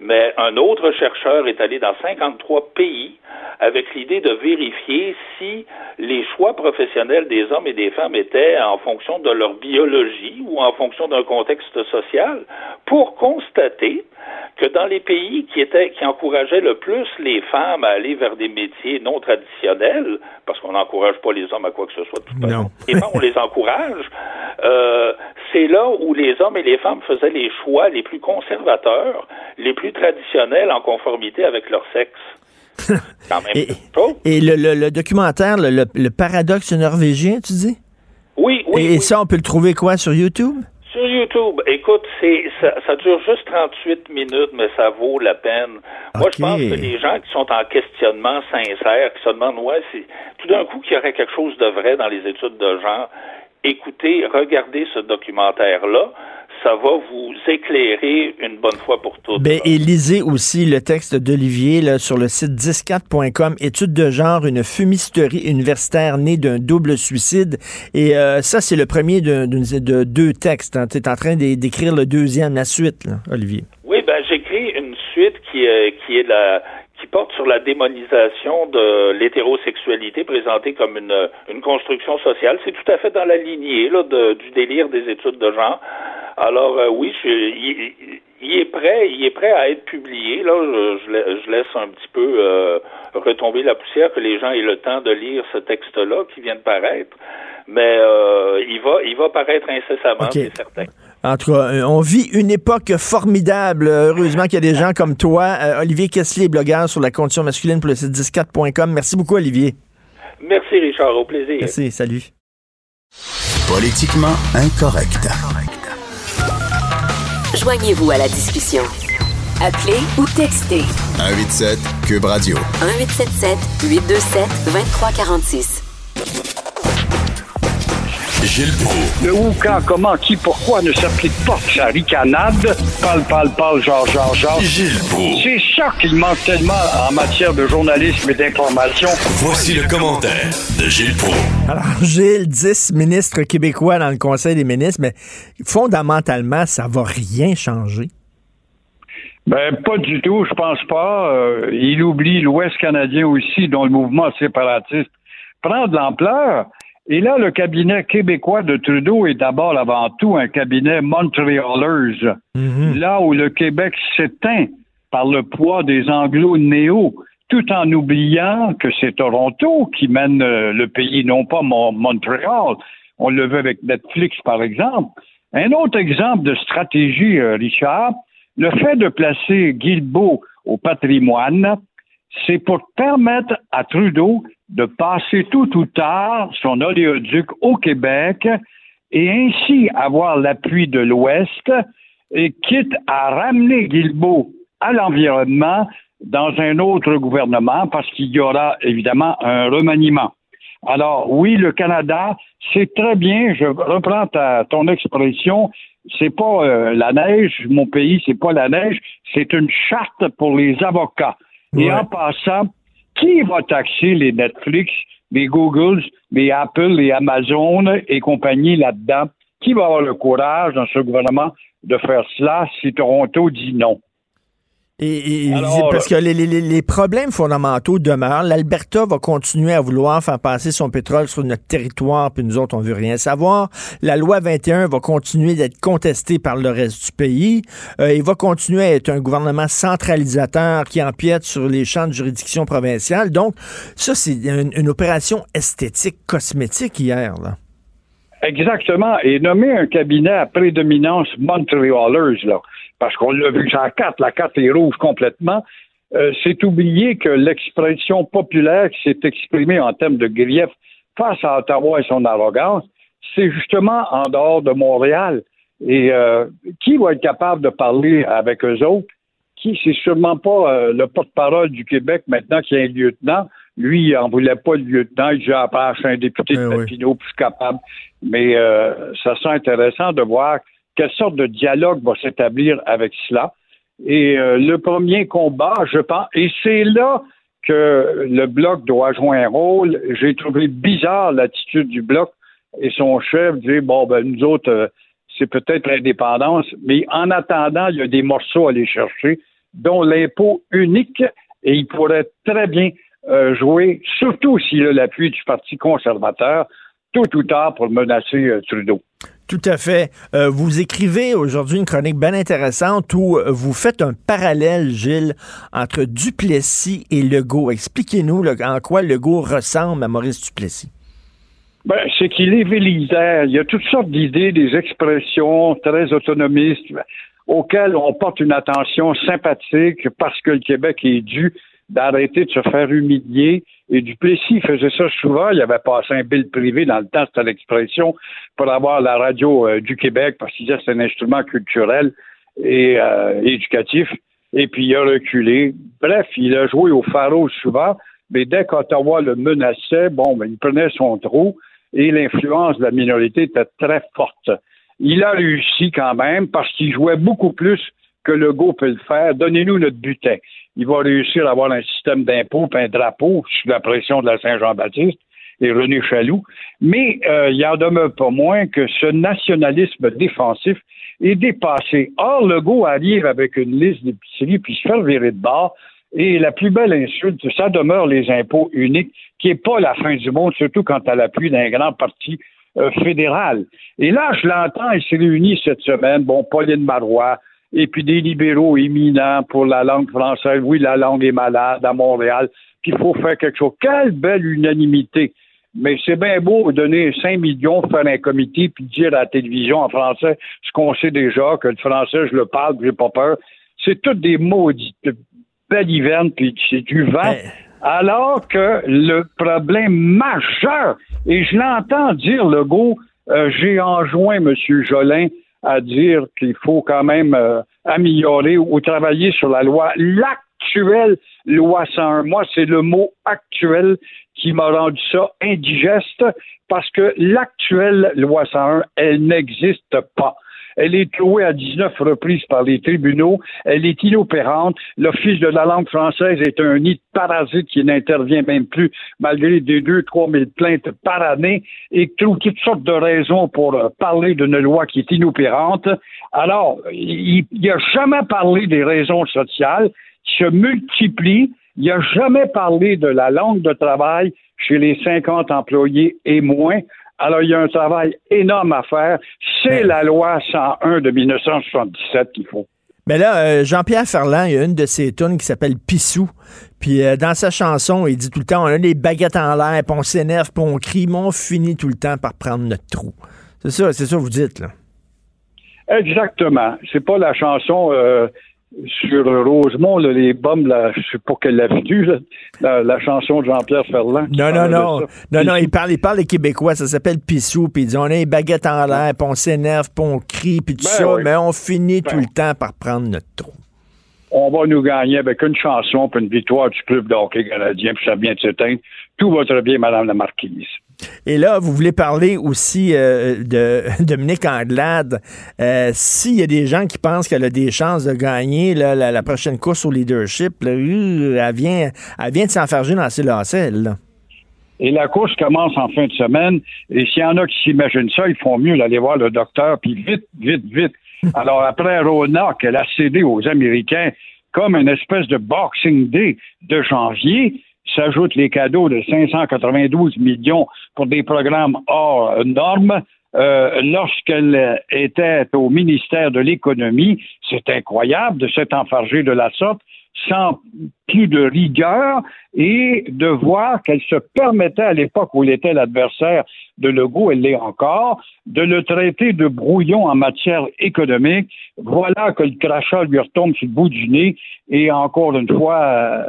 mais un autre chercheur est allé dans 53 pays avec l'idée de vérifier si les choix professionnels des hommes et des femmes étaient en fonction de leur biologie ou en fonction d'un contexte social pour constater que dans les pays qui étaient qui encourageaient le plus les femmes à aller vers des métiers non traditionnels, parce qu'on n'encourage pas les hommes à quoi que ce soit tout non. et on les encourage, euh, c'est là où les hommes et les femmes faisaient les choix les plus conservateurs, les plus traditionnels en conformité avec leur sexe. et, le, documentaire, le, paradoxe norvégien, tu dis? Oui, oui. Et, ça, on peut le trouver quoi sur YouTube? Sur YouTube, écoute, c'est ça, dure juste 38 minutes, mais ça vaut la peine. Moi, je pense que les gens qui sont en questionnement sincère, qui se demandent, ouais, c'est tout d'un coup qu'il y aurait quelque chose de vrai dans les études de genre, écoutez, regardez ce documentaire-là ça va vous éclairer une bonne fois pour toutes. Ben, et lisez aussi le texte d'Olivier sur le site 104.com, étude de genre, une fumisterie universitaire née d'un double suicide. Et euh, ça, c'est le premier de, de, deux textes. Hein. Tu es en train d'écrire le deuxième, la suite, Olivier. Oui, ben j'écris une suite qui, qui est la qui porte sur la démonisation de l'hétérosexualité présentée comme une, une construction sociale. C'est tout à fait dans la lignée là, de, du délire des études de genre. Alors euh, oui, il, est prêt, il est prêt à être publié. Là, je, laisse un petit peu euh, retomber la poussière que les gens aient le temps de lire ce texte-là qui vient de paraître. Mais euh, il va, il va paraître incessamment, c'est certain. En tout cas, on vit une époque formidable. Heureusement qu'il y a des gens comme toi. Olivier Kessler, blogueur sur la condition masculine pour le site 14.com. Merci beaucoup, Olivier. Merci, Richard. Au plaisir. Merci. Salut. Politiquement incorrect. Joignez-vous à la discussion. Appelez ou textez. 187 Cube Radio. 1877 827 2346. Gilles Proulx. Le où, quand, comment, qui, pourquoi ne s'applique pas sa ricanade? Parle, parle, parle, genre, genre, genre. Gilles Proulx. C'est ça qu'il manque tellement en matière de journalisme et d'information. Voici le commentaire de Gilles Proulx. Alors, Gilles, 10 ministres québécois dans le Conseil des ministres, mais fondamentalement, ça va rien changer. Ben, pas du tout, je pense pas. Euh, il oublie l'Ouest canadien aussi, dont le mouvement séparatiste prend de l'ampleur. Et là, le cabinet québécois de Trudeau est d'abord avant tout un cabinet montréalais. Mhm. Là où le Québec s'éteint par le poids des anglo-néo, tout en oubliant que c'est Toronto qui mène euh, le pays, non pas Montréal. On le veut avec Netflix, par exemple. Un autre exemple de stratégie, euh, Richard, le fait de placer Guilbeault au patrimoine, c'est pour permettre à Trudeau de passer tout ou tard son oléoduc au Québec et ainsi avoir l'appui de l'Ouest, et quitte à ramener Guilbeault à l'environnement dans un autre gouvernement parce qu'il y aura évidemment un remaniement. Alors oui, le Canada, c'est très bien, je reprends ta, ton expression, c'est pas euh, la neige, mon pays, c'est pas la neige, c'est une charte pour les avocats. Et en passant, qui va taxer les Netflix, les Google, les Apple, les Amazon et compagnie là-dedans? Qui va avoir le courage dans ce gouvernement de faire cela si Toronto dit non? Et, et parce que les, les, les, problèmes fondamentaux demeurent. L'Alberta va continuer à vouloir faire passer son pétrole sur notre territoire, puis nous autres, on veut rien savoir. La loi 21 va continuer d'être contestée par le reste du pays. Euh, il va continuer à être un gouvernement centralisateur qui empiète sur les champs de juridiction provinciale. Donc, ça, c'est une, une, opération esthétique, cosmétique hier, là. Exactement. Et nommer un cabinet à prédominance montréalaise, là, parce qu'on l'a vu sur la carte, la carte est rouge complètement, euh, c'est oublier que l'expression populaire qui s'est exprimée en termes de grief face à Ottawa et son arrogance, c'est justement en dehors de Montréal. Et euh, qui va être capable de parler avec eux autres? Qui, c'est sûrement pas euh, le porte-parole du Québec maintenant qui est un lieutenant. Lui, il n'en voulait pas le lieutenant. Il dit, ah, un député de Papineau plus capable. Mais ça serait intéressant de voir quelle sorte de dialogue va s'établir avec cela. Et euh, le premier combat, je pense, et c'est là que le bloc doit jouer un rôle. J'ai trouvé bizarre l'attitude du bloc et son chef dit bon ben nous autres euh, c'est peut-être l'indépendance, mais en attendant il y a des morceaux à aller chercher, dont l'impôt unique et il pourrait très bien euh, jouer, surtout s'il a l'appui du Parti conservateur, tout ou tard pour menacer Trudeau. Tout à fait. Euh, vous écrivez aujourd'hui une chronique bien intéressante où euh, vous faites un parallèle, Gilles, entre Duplessis et Legault. Expliquez-nous en quoi Legault ressemble à Maurice Duplessis. Ben, c'est qu'il est vélisaire. Il y a toutes sortes d'idées, des expressions très autonomistes auxquelles on porte une attention sympathique parce que le Québec est dû d'arrêter de se faire humilier. Et Duplessis faisait ça souvent. Il avait passé un bill privé dans le temps, c'était l'expression, pour avoir la radio euh, du Québec, parce qu'il disait que c'est un instrument culturel et euh, éducatif. Et puis il a reculé. Bref, il a joué au pharaon souvent, mais dès qu'Ottawa le menaçait, bon, ben, il prenait son trou et l'influence de la minorité était très forte. Il a réussi quand même parce qu'il jouait beaucoup plus que le go peut le faire. Donnez-nous notre butin il va réussir à avoir un système d'impôt un drapeau sous la pression de la Saint-Jean-Baptiste et René Chaloux. Mais euh, il en demeure pas moins que ce nationalisme défensif est dépassé. Or, Legault arrive avec une liste d'épiceries puis se fait virer de bord. Et la plus belle insulte, ça demeure les impôts uniques, qui n'est pas la fin du monde, surtout quand à l'appui d'un grand parti euh, fédéral. Et là, je l'entends, il s'est réuni cette semaine, bon, Pauline Marois, et puis des libéraux éminents pour la langue française. Oui, la langue est malade à Montréal, qu'il faut faire quelque chose. Quelle belle unanimité! Mais c'est bien beau donner 5 millions, faire un comité, puis dire à la télévision en français ce qu'on sait déjà, que le français, je le parle, j'ai pas peur. C'est toutes des maudites balivernes, puis c'est du vent. Alors que le problème majeur, et je l'entends dire, le go, euh, j'ai enjoint M. Jolin à dire qu'il faut quand même euh, améliorer ou travailler sur la loi. L'actuelle loi 101, moi, c'est le mot actuel qui m'a rendu ça indigeste parce que l'actuelle loi 101, elle n'existe pas. Elle est clouée à 19 reprises par les tribunaux. Elle est inopérante. L'Office de la langue française est un nid de parasites qui n'intervient même plus malgré des 2 trois mille plaintes par année et trouve toutes sortes de raisons pour euh, parler d'une loi qui est inopérante. Alors, il n'a jamais parlé des raisons sociales qui se multiplient. Il n'a jamais parlé de la langue de travail chez les 50 employés et moins. Alors, il y a un travail énorme à faire. C'est la loi 101 de 1977 qu'il faut. Mais là, euh, Jean-Pierre Ferland, il y a une de ses tunes qui s'appelle Pissou. Puis euh, dans sa chanson, il dit tout le temps on a des baguettes en l'air, puis on s'énerve, puis on crie, mais on finit tout le temps par prendre notre trou. C'est ça, c'est ça que vous dites, là. Exactement. C'est pas la chanson euh, sur Rosemont, les bombes, là, je sais pas qu'elle l'a vu, la, chanson de Jean-Pierre Ferland. Non, non, non. Non, non, il parle, il parle des Québécois, ça s'appelle Pissou, puis il dit on a une baguette en l'air, puis on s'énerve, puis on crie, puis tout ben ça, mais on finit tout ben. le temps par prendre notre trou. On va nous gagner avec une chanson, puis une victoire du club de hockey canadien, puis ça vient de s'éteindre. Tout va très bien, Madame la Marquise. Et là, vous voulez parler aussi euh, de Dominique Anglade. Euh, s'il y a des gens qui pensent qu'elle a des chances de gagner la, prochaine course au leadership, euh, elle, vient, elle vient de s'enfarger dans ses lacets. Et la course commence en fin de semaine. Et s'il y en a qui s'imaginent ça, ils font mieux d'aller voir le docteur, puis vite, vite, vite. Alors, après Rona, qu'elle a cédé aux Américains comme une espèce de Boxing Day de janvier, s'ajoutent les cadeaux de 592 millions pour des programmes hors normes. Euh, lorsqu'elle était au ministère de l'économie, c'est incroyable de s'être enfargée de la sorte sans plus de rigueur et de voir qu'elle se permettait à l'époque où il était l'adversaire de Legault, elle l'est encore, de le traiter de brouillon en matière économique. Voilà que le crachat lui retombe sur le bout du nez et encore une fois, euh,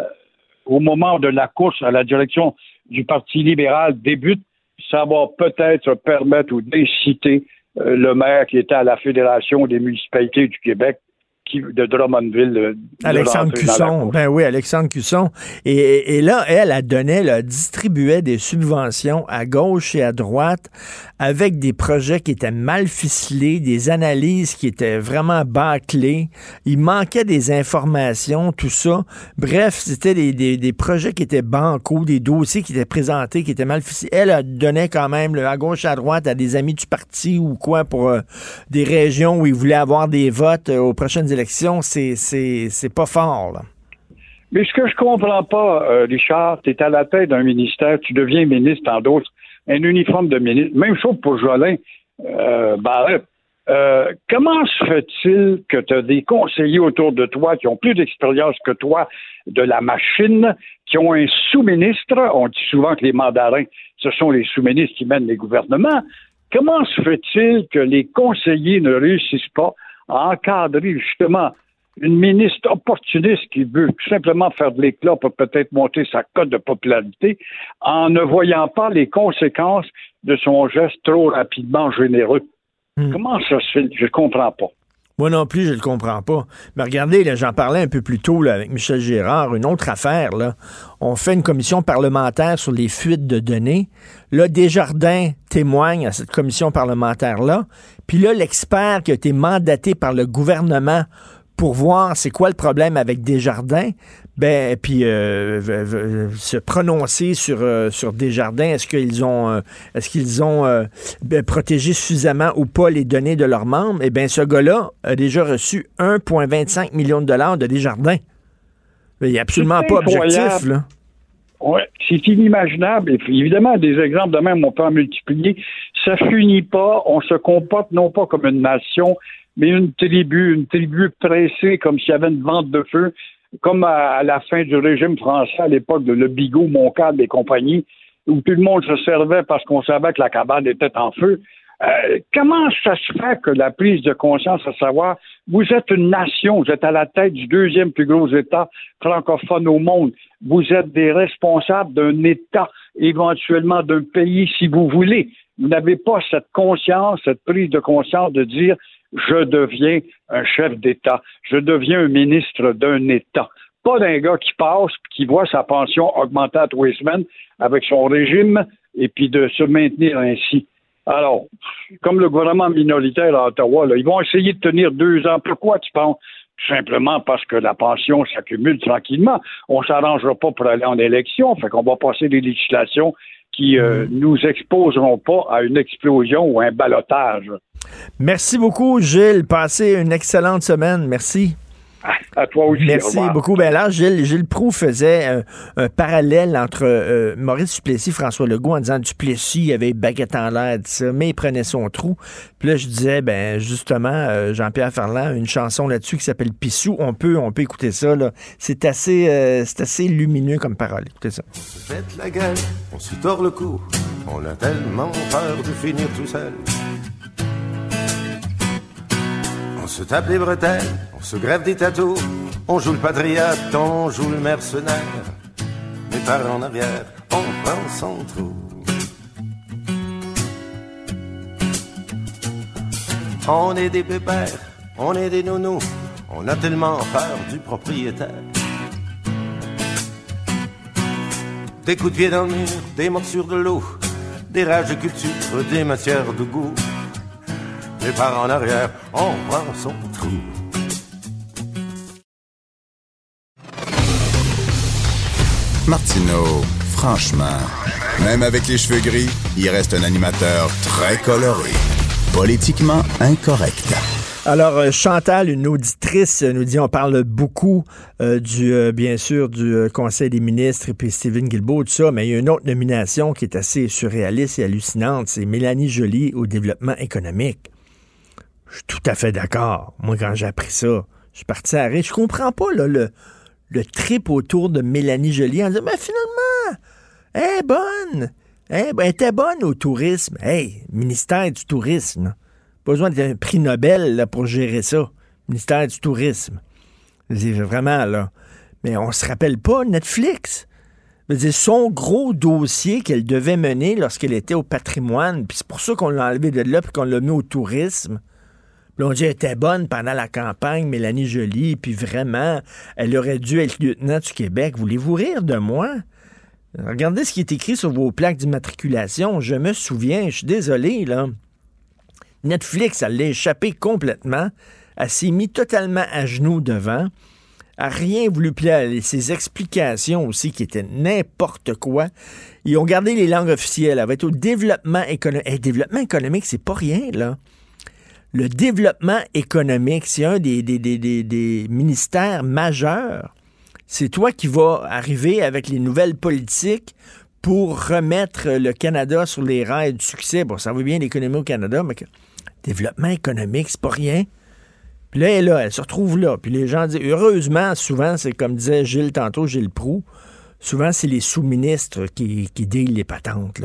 au moment de la course à la direction du Parti libéral débute, ça va peut-être permettre ou d'inciter euh, le maire qui était à la Fédération des municipalités du Québec de Drummondville. Euh, Alexandre Cusson. Ben oui, Alexandre Cusson. Et, là, elle, a donné, elle distribuait des subventions à gauche et à droite avec des projets qui étaient mal ficelés, des analyses qui étaient vraiment bâclées. Il manquait des informations, tout ça. Bref, c'était des, projets qui étaient bancaux, des dossiers qui étaient présentés, qui étaient mal ficelés. Elle a donné quand même à gauche et à droite à des amis du parti ou quoi pour euh, des régions où ils voulaient avoir des votes euh, aux prochaines élections, c'est pas fort. Mais ce que je comprends pas, euh, Richard, tu es à la tête d'un ministère, tu deviens ministre en d'autres, un uniforme de ministre. Même chose pour Jolin euh. Euh, comment se fait-il que tu as des conseillers autour de toi qui ont plus d'expérience que toi de la machine, qui ont un sous-ministre, on dit souvent que les mandarins, ce sont les sous-ministres qui mènent les gouvernements, comment se fait-il que les conseillers ne réussissent pas à encadrer justement une ministre opportuniste qui veut simplement faire de l'éclat pour peut-être monter sa cote de popularité en ne voyant pas les conséquences de son geste trop rapidement généreux. Hmm. Comment ça se fait? Je ne comprends pas. Moi non plus, je ne le comprends pas. Mais regardez, j'en parlais un peu plus tôt là, avec Michel Gérard, une autre affaire. Là. On fait une commission parlementaire sur les fuites de données. Là, Desjardins témoigne à cette commission parlementaire-là. Puis là, l'expert qui a été mandaté par le gouvernement pour voir c'est quoi le problème avec Desjardins, ben puis euh, se prononcer sur euh, sur Desjardins, est-ce qu'ils ont euh, est-ce qu'ils ont ben, protégé suffisamment ou pas les données de leurs membres? Eh bien, ce gars-là a déjà reçu 1,25 million de dollars de Desjardins. Il n'est absolument pas objectif là. C'est inimaginable. évidemment, des exemples de même, on peut en multiplier. Ça finit pas. On se comporte non pas comme une nation, mais une tribu, une tribu pressée comme s'il y avait une vente de feu, comme à, la fin du régime français à l'époque de Le Bigot, Montcalm et compagnie, où tout le monde se servait parce qu'on savait que la cabane était en feu. Euh, comment ça se fait que la prise de conscience, à savoir, vous êtes une nation, vous êtes à la tête du deuxième plus gros État francophone au monde, vous êtes des responsables d'un État, éventuellement d'un pays, si vous voulez. Vous n'avez pas cette conscience, cette prise de conscience de dire je deviens un chef d'État, je deviens un ministre d'un État. Pas d'un gars qui passe, qui voit sa pension augmenter à tous les semaines avec son régime et puis de se maintenir ainsi. Alors, comme le gouvernement minoritaire à Ottawa, ils vont essayer de tenir deux ans. Pourquoi tu penses? simplement parce que la pension s'accumule tranquillement. On ne s'arrangera pas pour aller en élection, fait qu'on va passer des législations qui ne mm. nous exposeront pas à une explosion ou un balotage. Merci beaucoup, Gilles. Passez une excellente semaine. Merci. À toi aussi. Merci beaucoup. Ben là, Gilles, Gilles Proux faisait un, parallèle entre euh, Maurice Duplessis et François Legault en disant Duplessis avait baguette en l'air, mais il prenait son trou. Puis là, je disais, ben justement, euh, Jean-Pierre Ferland, une chanson là-dessus qui s'appelle Pissou. On peut, on peut écouter ça. C'est assez, euh, c'est assez lumineux comme parole. Écoutez ça. On se pète la gueule, on se tord le cou. On a tellement peur de finir tout seul. Se tape les bretelles, on se grève des tatous, on joue le patriote, on joue le mercenaire. Mais par en arrière, on prend son trou. On est des pépères, on est des nounous, on a tellement peur du propriétaire. Des coups de pied dans le mur, des morsures de l'eau, des rages de culture, des matières de goût et par en arrière, on prend son trou. Martineau, franchement, même avec les cheveux gris, il reste un animateur très coloré, politiquement incorrect. Alors, euh, Chantal, une auditrice, nous dit, on parle beaucoup euh, du, euh, bien sûr, du euh, Conseil des ministres et puis Stephen Guilbeault, tout ça, mais il y a une autre nomination qui est assez surréaliste et hallucinante, c'est Mélanie Joly au développement économique. Je suis tout à fait d'accord. Moi, quand j'ai appris ça, je suis parti à rire. Je comprends pas le, le trip autour de Mélanie Joly en disant, mais finalement, elle est bonne. Elle, était bonne au tourisme. Hey, ministère du tourisme. Pas besoin d'un prix Nobel pour gérer ça. Ministère du tourisme. C'est vraiment, là. Mais on se rappelle pas Netflix. Dire, son gros dossier qu'elle devait mener lorsqu'elle était au patrimoine, puis c'est pour ça qu'on l'a enlevé de là, puis qu'on l'a mis au tourisme. Puis était bonne pendant la campagne, Mélanie Joly, puis vraiment, elle aurait dû être lieutenant du Québec. Voulez-vous rire de moi? Regardez ce qui est écrit sur vos plaques d'immatriculation. Je me souviens, je suis désolé, là. Netflix, elle l'a échappé complètement. Elle s'est mis totalement à genoux devant. N'a rien voulu plaire. Ses explications aussi, qui étaient n'importe quoi. Ils ont gardé les langues officielles. Elle va être au développement économique. Hey, développement économique, c'est pas rien, là. Le développement économique, c'est un des, ministères majeurs. C'est toi qui vas arriver avec les nouvelles politiques pour remettre le Canada sur les rails du succès. Bon, ça va bien l'économie au Canada, mais développement économique, c'est pas rien. Puis là, elle là, elle se retrouve là. Puis les gens disent, heureusement, souvent, c'est comme disait Gilles tantôt, Gilles Proux, souvent, c'est les sous-ministres qui, qui les patentes,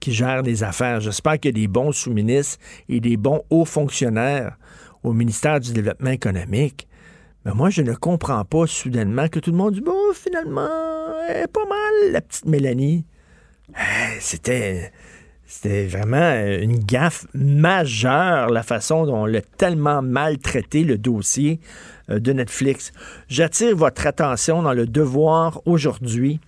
qui gèrent les affaires. J'espère qu'il y a des bons sous-ministres et des bons hauts fonctionnaires au ministère du Développement économique. Mais moi, je ne comprends pas soudainement que tout le monde dit, bon, finalement, elle est pas mal, la petite Mélanie. C'était. C'était vraiment une gaffe majeure, la façon dont on l'a tellement maltraité, le dossier euh, de Netflix. J'attire votre attention dans le devoir aujourd'hui.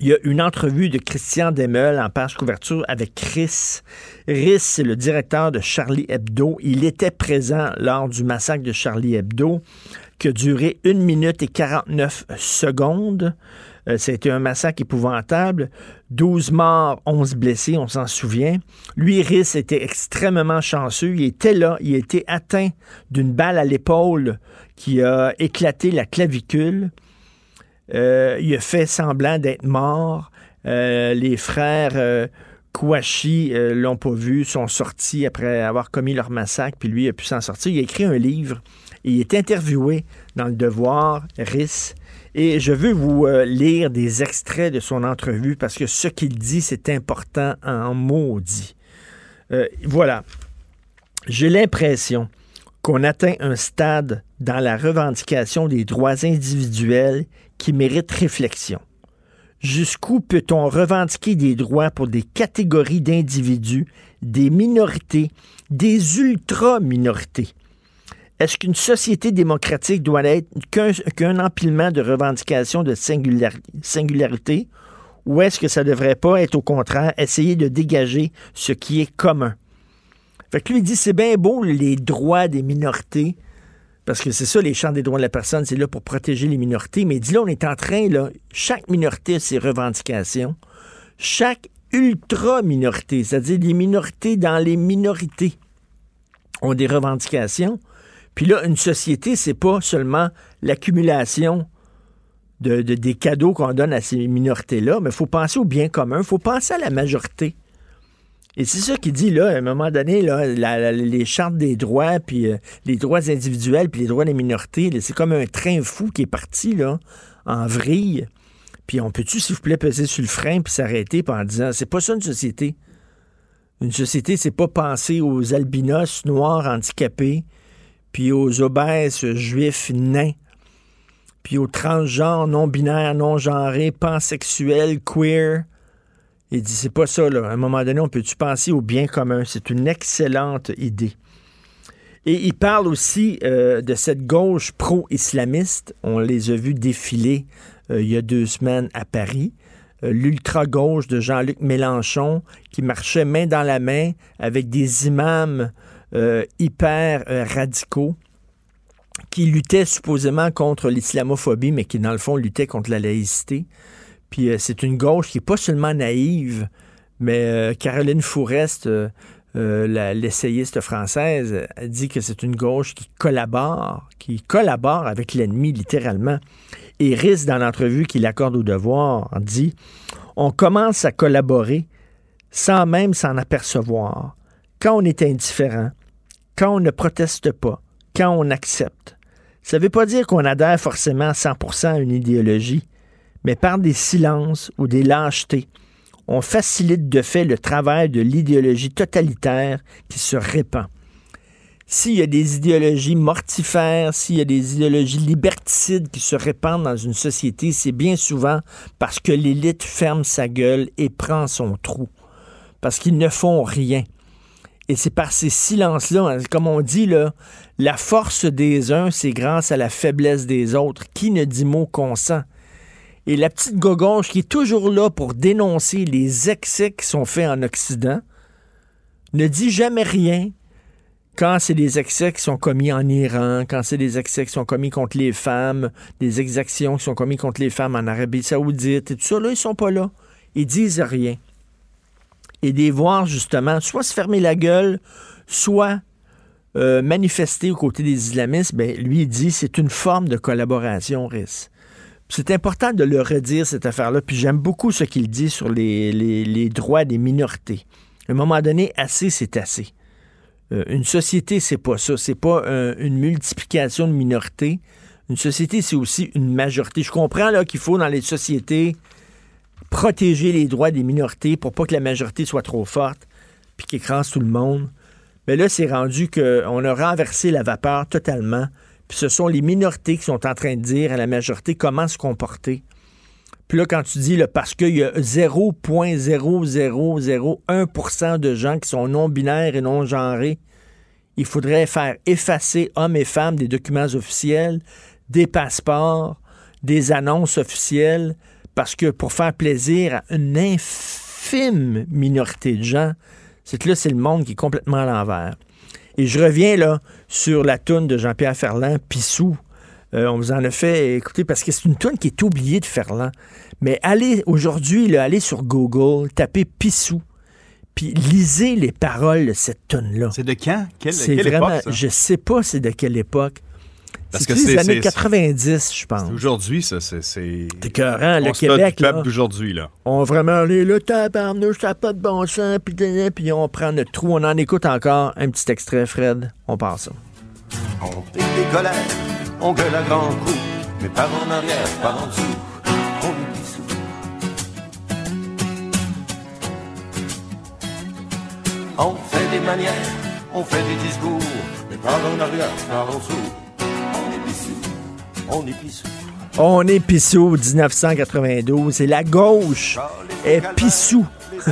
Il y a une entrevue de Christian Demel en page couverture avec Chris. Chris, c'est le directeur de Charlie Hebdo. Il était présent lors du massacre de Charlie Hebdo, qui a duré 1 minute et 49 secondes. Euh, C'était un massacre épouvantable. 12 morts, 11 blessés, on s'en souvient. Lui, Rhys, était extrêmement chanceux. Il était là, il a été atteint d'une balle à l'épaule qui a éclaté la clavicule. Euh, il a fait semblant d'être mort. Euh, les frères euh, Kouachi l'ont pas vu, sont sortis après avoir commis leur massacre, puis lui a pu s'en sortir. Il a écrit un livre. Il est interviewé dans Le Devoir, RIS. Et je veux vous lire des extraits de son entrevue parce que ce qu'il dit, c'est important en maudit. Voilà. J'ai l'impression qu'on atteint un stade dans la revendication des droits individuels qui mérite réflexion. Jusqu'où peut-on revendiquer des droits pour des catégories d'individus, des minorités, des ultra-minorités? Est-ce qu'une société démocratique doit être qu'un empilement de revendications de singular- singularité? Ou est-ce que ça devrait pas être au contraire essayer de dégager ce qui est commun? Fait que lui dit c'est bien beau les droits des minorités parce que c'est ça les champs des droits de la personne, c'est là pour protéger les minorités, mais il dit là on est en train chaque minorité a ses revendications, chaque ultra minorité, c'est-à-dire les minorités dans les minorités ont des revendications. Puis là, une société, c'est pas seulement l'accumulation de, de- des cadeaux qu'on donne à ces minorités-là, mais il faut penser au bien commun, il faut penser à la majorité. Et c'est ça qu'il dit, là, à un moment donné, là, les chartes des droits, puis euh, les droits individuels, puis les droits des minorités, c'est comme un train fou qui est parti, là, en vrille. Puis on peut-tu, s'il vous plaît, peser sur le frein, puis s'arrêter, puis en disant, c'est pas ça une société. Une société, c'est pas penser aux albinos noirs handicapés, puis aux obèses juifs nains, puis aux transgenres, non-binaires, non-genrés, pansexuels, queer. Il dit, c'est pas ça, là. À un moment donné, on peut-tu penser au bien commun? C'est une excellente idée. Et il parle aussi euh, de cette gauche pro-islamiste. On les a vus défiler euh, il y a deux semaines à Paris. Euh, L'ultra-gauche de Jean-Luc Mélenchon qui marchait main dans la main avec des imams hyper radicaux qui luttaient supposément contre l'islamophobie, mais qui, dans le fond, luttaient contre la laïcité. Puis euh, c'est une gauche qui n'est pas seulement naïve, mais euh, Caroline Fourest, euh, l'essayiste française, elle dit que c'est une gauche qui collabore, qui collabore avec l'ennemi littéralement. Et Riss, dans l'entrevue qu'il accorde au devoir, dit On commence à collaborer sans même s'en apercevoir. Quand on est indifférent, quand on ne proteste pas, quand on accepte. Ça ne veut pas dire qu'on adhère forcément à 100% à une idéologie, mais par des silences ou des lâchetés, on facilite de fait le travail de l'idéologie totalitaire qui se répand. S'il y a des idéologies mortifères, s'il y a des idéologies liberticides qui se répandent dans une société, c'est bien souvent parce que l'élite ferme sa gueule et prend son trou. Parce qu'ils ne font rien. Et c'est par ces silences-là, comme on dit, là, la force des uns, c'est grâce à la faiblesse des autres. Qui ne dit mot consent? Et la petite gogonche qui est toujours là pour dénoncer les excès qui sont faits en Occident ne dit jamais rien quand c'est des excès qui sont commis en Iran, quand c'est des excès qui sont commis contre les femmes, des exactions qui sont commis contre les femmes en Arabie Saoudite et tout ça, là, ils sont pas là. Ils disent rien. Et des voir, justement, soit se fermer la gueule, soit euh, manifester aux côtés des islamistes, ben, lui, il dit c'est une forme de collaboration, Riss. C'est important de le redire, cette affaire-là. Puis j'aime beaucoup ce qu'il dit sur les, droits des minorités. À un moment donné, assez, c'est assez. Euh, une société, c'est pas ça. C'est pas euh, une multiplication de minorités. Une société, c'est aussi une majorité. Je comprends là qu'il faut, dans les sociétés, protéger les droits des minorités pour pas que la majorité soit trop forte puis qu'écrase tout le monde. Mais là, c'est rendu qu'on a renversé la vapeur totalement. Puis ce sont les minorités qui sont en train de dire à la majorité comment se comporter. Puis là, quand tu dis, là, parce qu'il y a 0,0001% de gens qui sont non-binaires et non-genrés, il faudrait faire effacer hommes et femmes des documents officiels, des passeports, des annonces officielles, parce que pour faire plaisir à une infime minorité de gens, c'est que là, c'est le monde qui est complètement à l'envers. Et je reviens là sur la toune de Jean-Pierre Ferland, Pissou. Euh, on vous en a fait écouter parce que c'est une toune qui est oubliée de Ferland. Mais allez aujourd'hui, là, allez sur Google, tapez Pissou, puis lisez les paroles de cette toune-là. C'est de quand? Quelle, C'est quelle vraiment, époque, ça? je sais pas c'est de quelle époque. Parce C'est que les c'est- années c'est- 90, je pense. Aujourd'hui, ça, c'est... C'est écœurant, le Québec, là. d'aujourd'hui, là. On vraiment allé le tabarnouche, ça n'a pas de bon sens, puis on prend notre trou, on en écoute encore un petit extrait, Fred. On passe ça. On pique des colères, on gueule à grands coups, mais par en arrière, par en dessous, on est dissous. On fait des manières, on fait des discours, mais par en arrière, par en dessous, on est dissous, on est pissou. On est Pissou, 1992. C'est la gauche est Pissou.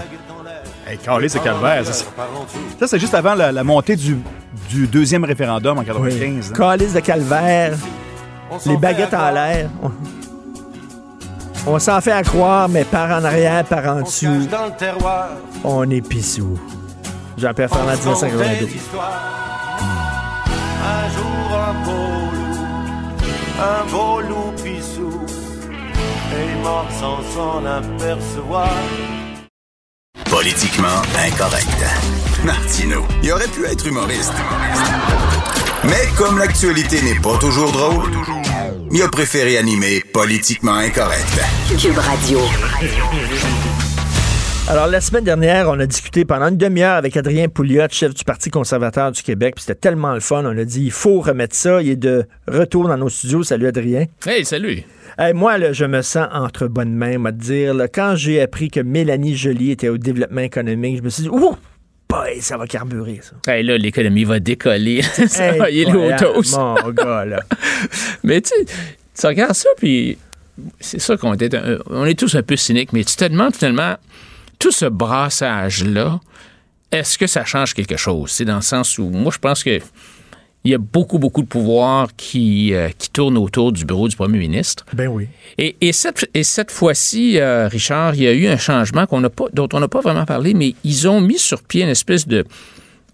Hey, Carlis, c'est calvaire. Ça, c'est- ça, c'est juste avant la, la montée du, du deuxième référendum en 95. hein. Calice de calvaire, les baguettes en l'air. On, on s'en fait à croire, mais par en arrière, par en dessous, Dans le terroir, on est Pissou. Jean-Pierre Ferland, on se conte 1992. Un beau loup pissou, et il sans s'en apercevoir. Politiquement incorrect. Martino, il aurait pu être humoriste. Mais comme l'actualité n'est pas toujours drôle, il a préféré animer Politiquement incorrect. Cube Radio. Alors, la semaine dernière, on a discuté pendant une demi-heure avec Adrien Pouliot, chef du Parti conservateur du Québec. Puis c'était tellement le fun. On a dit, il faut remettre ça. Il est de retour dans nos studios. Salut, Adrien. Hey, salut. Hey, moi, là, je me sens entre bonnes mains, moi, te dire. là, quand j'ai appris que Mélanie Joly était au développement économique, je me suis dit, ouh, boy, ça va carburer, ça. Hey, là, l'économie va décoller. ça va y. Mon gars, là. Mais tu tu regardes ça, puis c'est ça qu'on est, on est tous un peu cyniques, mais tu te demandes finalement, tout ce brassage-là, est-ce que ça change quelque chose? C'est dans le sens où, moi, je pense que il y a beaucoup, beaucoup de pouvoir qui, euh, qui tourne autour du bureau du premier ministre. Ben oui. Et, et cette, et cette fois-ci, euh, Richard, il y a eu un changement qu'on n'a pas, dont on n'a pas vraiment parlé, mais ils ont mis sur pied une espèce de,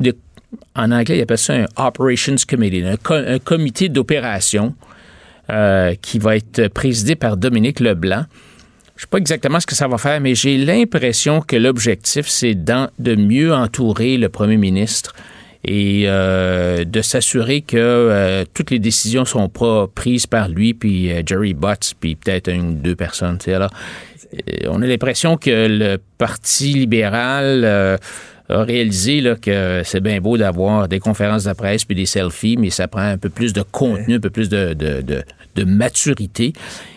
de en anglais, ils appellent ça un Operations Committee, un, co- un comité d'opération euh, qui va être présidé par Dominique Leblanc. Sais pas exactement ce que ça va faire, mais j'ai l'impression que l'objectif, c'est de mieux entourer le premier ministre et euh, de s'assurer que euh, toutes les décisions sont pas prises par lui, puis euh, Jerry Butts, puis peut-être une ou deux personnes. tu sais. Alors, euh, on a l'impression que le Parti libéral a réalisé là, que c'est bien beau d'avoir des conférences de presse puis des selfies, mais ça prend un peu plus de contenu, un peu plus de, de, de- de maturité.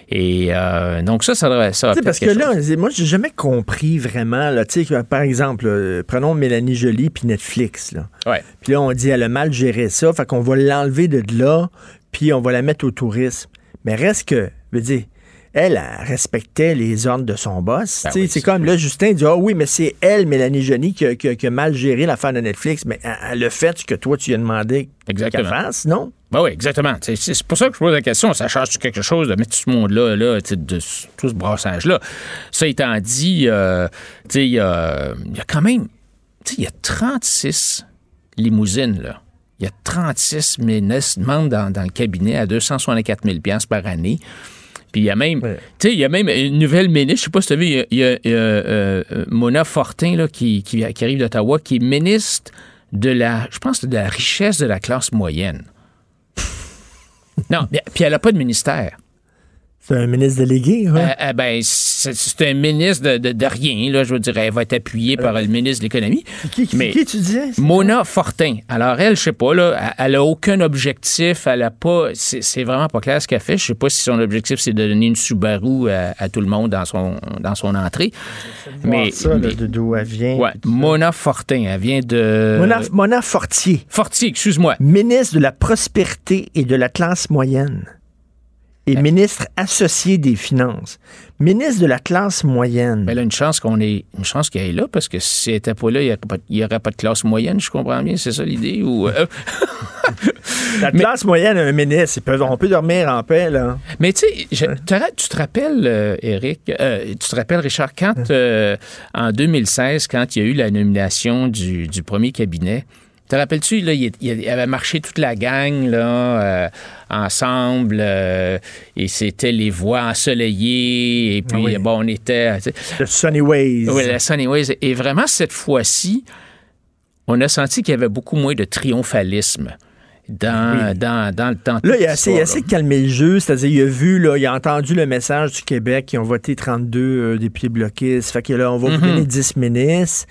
Et euh, donc ça, ça devrait... Ça parce que là, moi, j'ai jamais compris vraiment, là, tu sais, que, par exemple, euh, prenons Mélanie Joly puis Netflix, là. Ouais. Puis là, on dit, elle a mal géré ça, fait qu'on va l'enlever de là, puis on va la mettre au tourisme. Mais reste que, je veux dire, elle, elle respectait les ordres de son boss. Ben oui, c'est comme là, Justin dit Ah oui, mais c'est elle, Mélanie Joly, qui, a- qui a- qui a mal géré l'affaire de Netflix. Mais elle, elle a fait ce que toi, tu lui as demandé qu'elle fasse, non? Ben oui, exactement. C'est pour ça que je pose la question. Ça change quelque chose de mettre tout ce monde-là, là, de tout ce brassage-là? Ça étant dit, euh, il y a, y a quand même, il y a 36 limousines, là. Il y a 36 ministres membres dans, dans le cabinet à 264 000 par année. Puis il y a même, tu sais, il y a même une nouvelle ministre, je sais pas si tu as vu, il y a, il y a, euh, euh, Mona Fortin là, qui, qui, qui arrive d'Ottawa, qui est ministre de la, je pense, de la richesse de la classe moyenne. Non, mais- puis elle n'a pas de ministère. C'est un ministre délégué, ouais. Euh, euh, ben, c'est un ministre de, de- de rien, là, je veux dire, elle va être appuyée par le ministre de l'économie. Qui, qui, Mais- qui tu disais? Mona Fortin. Alors, elle, je sais pas, là, elle- elle a aucun objectif, elle a pas, c'est vraiment pas clair ce qu'elle fait. Je sais pas si son objectif, c'est de donner une Subaru à, à tout le monde dans son, dans son entrée. Mais, ça, là, mais- de d'où elle vient. ouais, Mona Fortin, elle vient de... Mona, Mona Fortier. Fortier, excuse-moi. Ministre de la prospérité et de la classe moyenne. Et ministre associé des Finances. Ministre de la classe moyenne. Mais elle a une chance qu'on ait une chance qu'elle est là parce que si elle n'était pas là, il n'y aurait, pas- de classe moyenne, je comprends bien, c'est ça l'idée ou euh, la classe moyenne a un ministre. Ils peuvent, on peut dormir en paix, là. Mais tu sais, tu te- rappelles, euh, Eric, euh, tu te rappelles, Richard, quand euh, en 2016, quand il y a eu la nomination du, du premier cabinet, te rappelles-tu, là, il, il avait marché toute la gang là, euh, ensemble euh, et c'était les voies ensoleillées et puis oui. bon, on était... The Sunny Ways. oui, la Sunnyways. Et vraiment, cette fois-ci, on a senti qu'il y avait beaucoup moins de triomphalisme dans, dans, dans le temps. Là, il a essayé, il a essayé de calmer le jeu, c'est-à-dire il a vu, là, il a entendu le message du Québec qui ont voté 32 euh, députés bloquistes. Fait que là, on va vous Mhm. donner 10 ministres.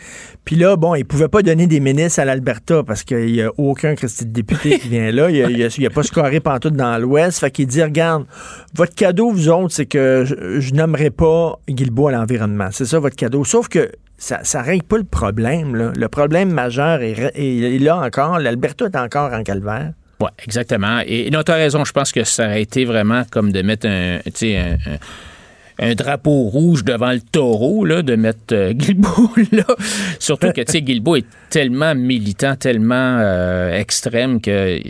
Puis là, bon, il pouvait pas donner des ministres à l'Alberta parce qu'il n'y a aucun Christy député qui vient là. Il a, il a- il a pas scoré pantoute dans l'Ouest. Fait qu'il dit, regarde, votre cadeau, vous autres, c'est que je, je nommerai pas Guilbeault à l'environnement. C'est ça votre cadeau. Sauf que ça ne règle pas le problème. Le problème majeur est, là encore. L'Alberta est encore en calvaire. Oui, exactement. Et, non, tu as raison. Je pense que ça aurait été vraiment comme de mettre un, un, un- un drapeau rouge devant le taureau, là, de mettre euh, Guilbeault là. Surtout que, tu sais, Guilbeault est tellement militant, tellement euh, extrême que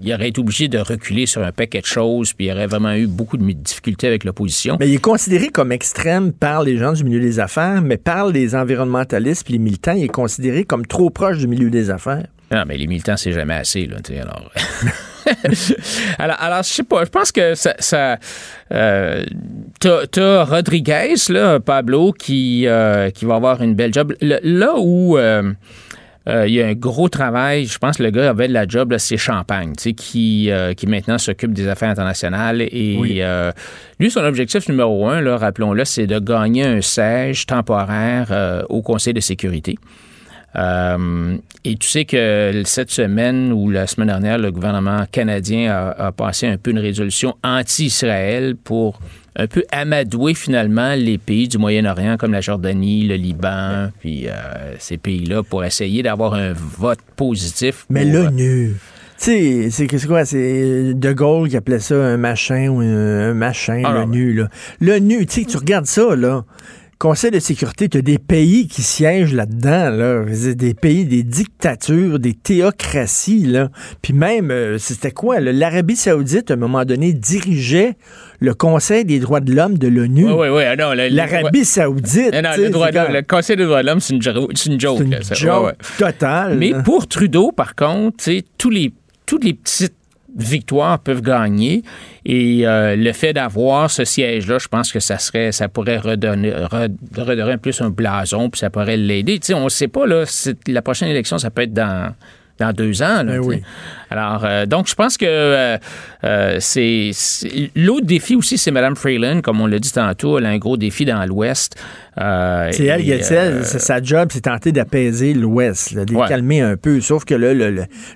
il aurait été obligé de reculer sur un paquet de choses, puis il aurait vraiment eu beaucoup de difficultés avec l'opposition. Mais il est considéré comme extrême par les gens du milieu des affaires, mais par les environnementalistes puis les militants, il est considéré comme trop proche du milieu des affaires. Non, mais les militants, c'est jamais assez, là, tu sais, alors... alors, alors, je sais pas, je pense que ça... ça euh, t'as, t'as Rodriguez, là, Pablo, qui, euh, qui va avoir une belle job. Le- là où... euh, euh, il y a un gros travail. Je pense que le gars avait de la job, là, c'est Champagne, tu sais, qui, euh, qui maintenant s'occupe des affaires internationales. Et Oui. euh, lui, son objectif numéro un, là, rappelons-le, c'est de gagner un siège temporaire au Conseil de sécurité. Euh, et tu sais que cette semaine ou la semaine dernière, le gouvernement canadien a, a passé un peu une résolution anti-Israël pour un peu amadouer finalement les pays du Moyen-Orient comme la Jordanie, le Liban, puis euh, ces pays-là pour essayer d'avoir un vote positif. Mais l'ONU, tu sais, c'est quoi? C'est De Gaulle qui appelait ça un machin ou un, machin, Ah, l'ONU. L'ONU, tu sais, tu regardes ça, là. Conseil de sécurité, tu as des pays qui siègent là-dedans, là. Des pays, des dictatures, des théocraties, là. Puis même, euh, c'était quoi? L'Arabie Saoudite, à un moment donné, dirigeait le Conseil des droits de l'homme de l'ONU. Oui, oui, oui. ah L'Arabie Saoudite. Non, non, le, droit de Conseil des droits de l'homme, c'est une, jo- une joke. c'est une là, joke Ouais, ouais. totale. Mais pour Trudeau, par contre, tous les, toutes les petites victoires peuvent gagner. Et euh, le fait d'avoir ce siège-là, je pense que ça serait, ça pourrait redonner, re- redonner plus un blason, puis ça pourrait l'aider. Tu sais, on ne sait pas, là, la prochaine élection, ça peut être dans, dans deux ans. là, Ben oui. Alors, euh, donc, je pense que euh, euh, c'est. L'autre défi aussi, c'est Mme Freeland. Comme on l'a dit tantôt, elle a un gros défi dans l'Ouest. Euh, C'est elle, Getzel, euh, c'est sa job, c'est tenter d'apaiser l'Ouest, de les Ouais. calmer un peu. Sauf que là,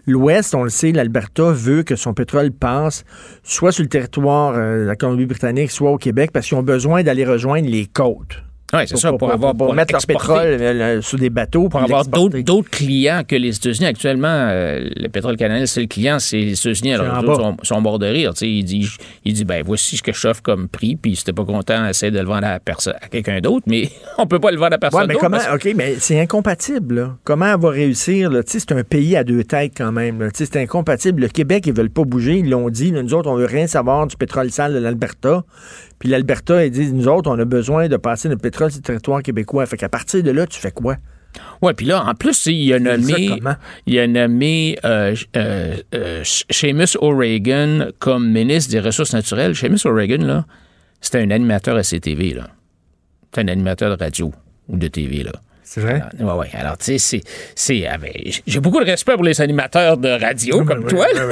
l'Ouest, on le sait, l'Alberta veut que son pétrole passe soit sur le territoire de la Colombie-Britannique, soit au Québec, parce qu'ils ont besoin d'aller rejoindre les côtes. Oui, c'est ça, pour, avoir pour pour mettre leur pétrole euh, sur des bateaux. pour avoir d'autres clients que les États-Unis. Actuellement, euh, le pétrole canadien, c'est le client, c'est les États-Unis. Alors, les sont, sont morts de rire. tu sais. Il dit, il dit ben, voici ce que je offre comme prix, puis si t'es pas content, essaie de le vendre à, à quelqu'un d'autre, mais on peut pas le vendre à personne Ouais, mais comment, parce- OK, mais c'est incompatible. là. Comment elle va réussir? C'est un pays à deux têtes quand même. C'est incompatible. Le Québec, ils veulent pas bouger. Ils l'ont dit. là, nous autres, on veut rien savoir du pétrole sale de l'Alberta. Puis l'Alberta, ils disent, nous autres, on a besoin de passer notre pétrole sur le territoire québécois. Fait qu'à partir de là, tu fais quoi? Ouais, puis là, en plus, il a nommé, il a nommé euh, euh, euh, Seamus O'Regan comme ministre des Ressources naturelles. Seamus O'Regan, là, c'était un animateur à CTV, là. C'est un animateur de radio ou de TV, là. C'est vrai? Oui, oui. Alors, tu sais, c'est- c'est. avec- J'ai beaucoup de respect pour les animateurs de radio comme toi. là.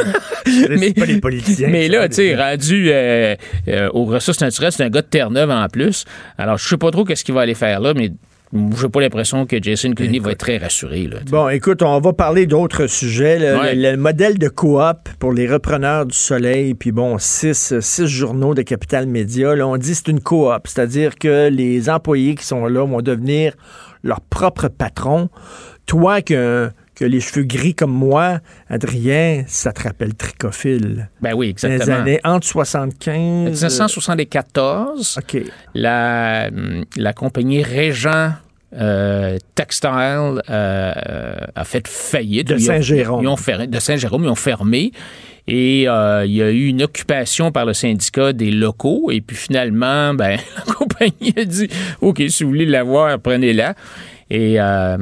C'est pas des politiciens. Mais là, tu sais, rendu euh, euh, aux ressources naturelles, c'est un gars de Terre-Neuve en plus. Alors, je sais pas trop qu'est-ce qu'il va aller faire là, mais j'ai pas l'impression que Jason Kenney va être très rassuré. Là. Bon, écoute, on va parler d'autres sujets. Le, Ouais. le- le modèle de coop pour les repreneurs du soleil, puis bon, six, six journaux de Capital Média. Là, on dit que c'est une coop, c'est-à-dire que les employés qui sont là vont devenir leur propre patron. Toi, que, que les cheveux gris comme moi, Adrien, ça te rappelle Tricophile. Ben oui, Dans les exactement. années entre 75... 1974, OK. la, hum, la compagnie Régent euh, Textile euh, a fait faillite. De Ils ont- Saint-Jérôme. ils ont fer- de Saint-Jérôme, ils ont fermé. Et euh, il y a eu une occupation par le syndicat des locaux. Et puis finalement, ben, la compagnie a dit OK, si vous voulez l'avoir, prenez-la. Et euh,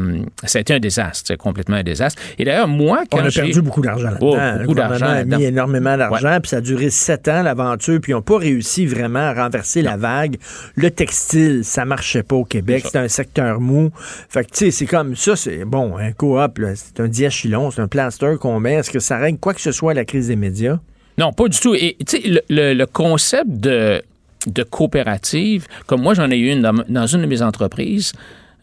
ça a été un désastre, c'est complètement un désastre. Et d'ailleurs, moi, quand On a perdu beaucoup d'argent. Oh, le beaucoup gouvernement d'argent a mis énormément d'argent, puis ça a duré sept ans, l'aventure, puis ils n'ont pas réussi vraiment à renverser la vague. Le textile, ça marchait pas au Québec, c'était un secteur mou. Fait que, tu sais, c'est comme ça, c'est bon, un coop, c'est un diachylon, c'est un plaster qu'on met. Est-ce que ça règle quoi que ce soit à la crise des médias? Non, pas du tout. Et tu sais, le, le- le concept de, de coopérative, comme moi j'en ai eu une dans, dans une de mes entreprises,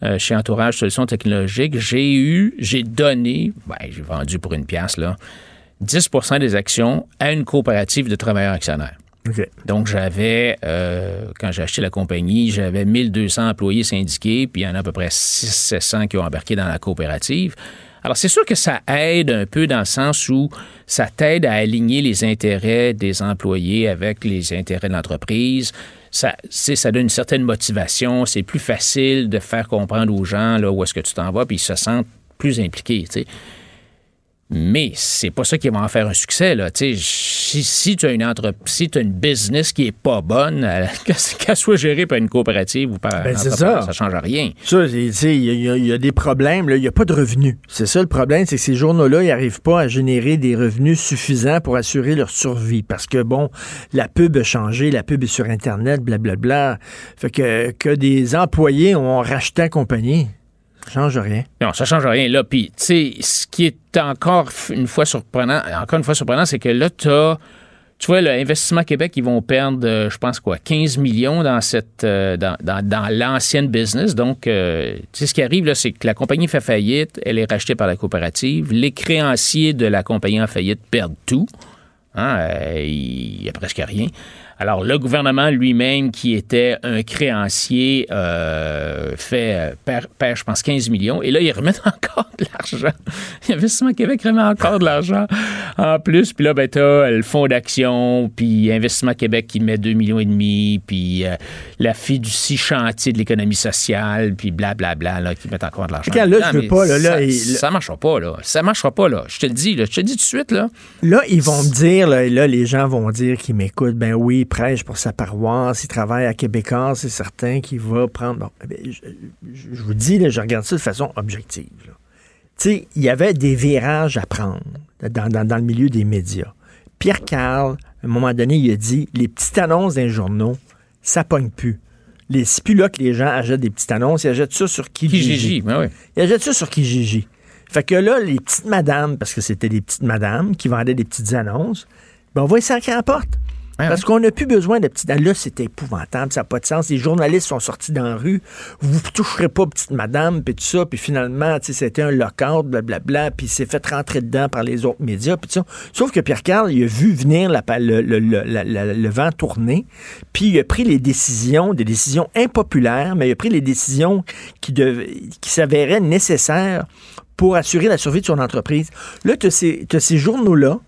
euh, chez Entourage Solutions Technologiques, j'ai eu, j'ai donné, ben, j'ai vendu pour une pièce, là, 10% des actions à une coopérative de travailleurs actionnaires. Donc, j'avais, euh, quand j'ai acheté la compagnie, j'avais 1200 employés syndiqués, puis il y en a à peu près 600-700 qui ont embarqué dans la coopérative. Alors, c'est sûr que ça aide un peu dans le sens où ça t'aide à aligner les intérêts des employés avec les intérêts de l'entreprise. Ça, donne une certaine motivation. C'est plus facile de faire comprendre aux gens là, où est-ce que tu t'en vas, puis ils se sentent plus impliqués. Mais c'est pas ça qui va en faire un succès. Là. Tu sais, Si, si tu as une entreprise, si tu as une business qui est pas bonne, euh, qu'elle soit gérée par une coopérative ou par Ben, un ça. ça change rien. Ça, il y, a- y des problèmes, il n'y a pas de revenus. C'est ça le problème, c'est que ces journaux-là, ils n'arrivent pas à générer des revenus suffisants pour assurer leur survie. Parce que, bon, la pub a changé, la pub est sur Internet, blablabla. Fait que, que des employés ont racheté la compagnie, ça change rien. Non, ça change rien. Là, puis, tu sais, ce qui est encore une fois surprenant, encore une fois surprenant, c'est que là, tu as, tu vois, l'Investissement Québec, ils vont perdre, euh, je pense quoi, 15 millions dans cette, euh, dans, dans- l'ancienne business. Donc, euh, tu sais, ce qui arrive, là, c'est que la compagnie fait faillite, elle est rachetée par la coopérative. Les créanciers de la compagnie en faillite perdent tout. Hein, il n'y a presque rien. Alors, le gouvernement lui-même, qui était un créancier, euh, fait, euh, perd, perd, je pense, 15 millions. Et là, ils remettent encore de l'argent. Investissement Québec remet encore de l'argent en plus. Puis là, ben, t'as le fonds d'action, puis Investissement Québec qui met 2 millions et demi, puis euh, la fiducie chantier de l'économie sociale, puis blablabla, là, qui mettent encore de l'argent. Là, Non, je veux pas, là, là, ça, il- ça marchera pas, là. Ça marchera pas, là. Je te le dis, là. Je te le dis tout de suite, là. Là, ils vont me dire, là, là, les gens vont dire qu'ils m'écoutent. Ben oui, il prêche pour sa paroisse, il travaille à Québécois, c'est certain qu'il va prendre. Bon, ben, je, vous dis, là, je regarde ça de façon objective. Tu sais, il y avait des virages à prendre dans, dans- dans le milieu des médias. Pierre Carl, à un moment donné, il a dit les petites annonces d'un journaux, ça pogne plus. Les, c'est plus là que les gens achètent des petites annonces, ils achètent ça sur Kijiji. Kijiji, ben oui. Ils achètent ça sur Kijiji. Fait que là, les petites madames, parce que c'était des petites madames qui vendaient des petites annonces, ben on va les sacrer à la porte. Parce qu'on n'a plus besoin de petites... Là, c'est épouvantable, ça n'a pas de sens. Les journalistes sont sortis dans la rue. Vous ne toucherez pas, petite madame, puis tout ça. Puis finalement, c'était un lockout, blablabla, puis il s'est fait rentrer dedans par les autres médias, puis. Sauf que Pierre Carl, il a vu venir le, vent tourner, puis il a pris les décisions, des décisions impopulaires, mais il a pris les décisions qui, s'avéraient nécessaires pour assurer la survie de son entreprise. Là, tu as ces journaux-là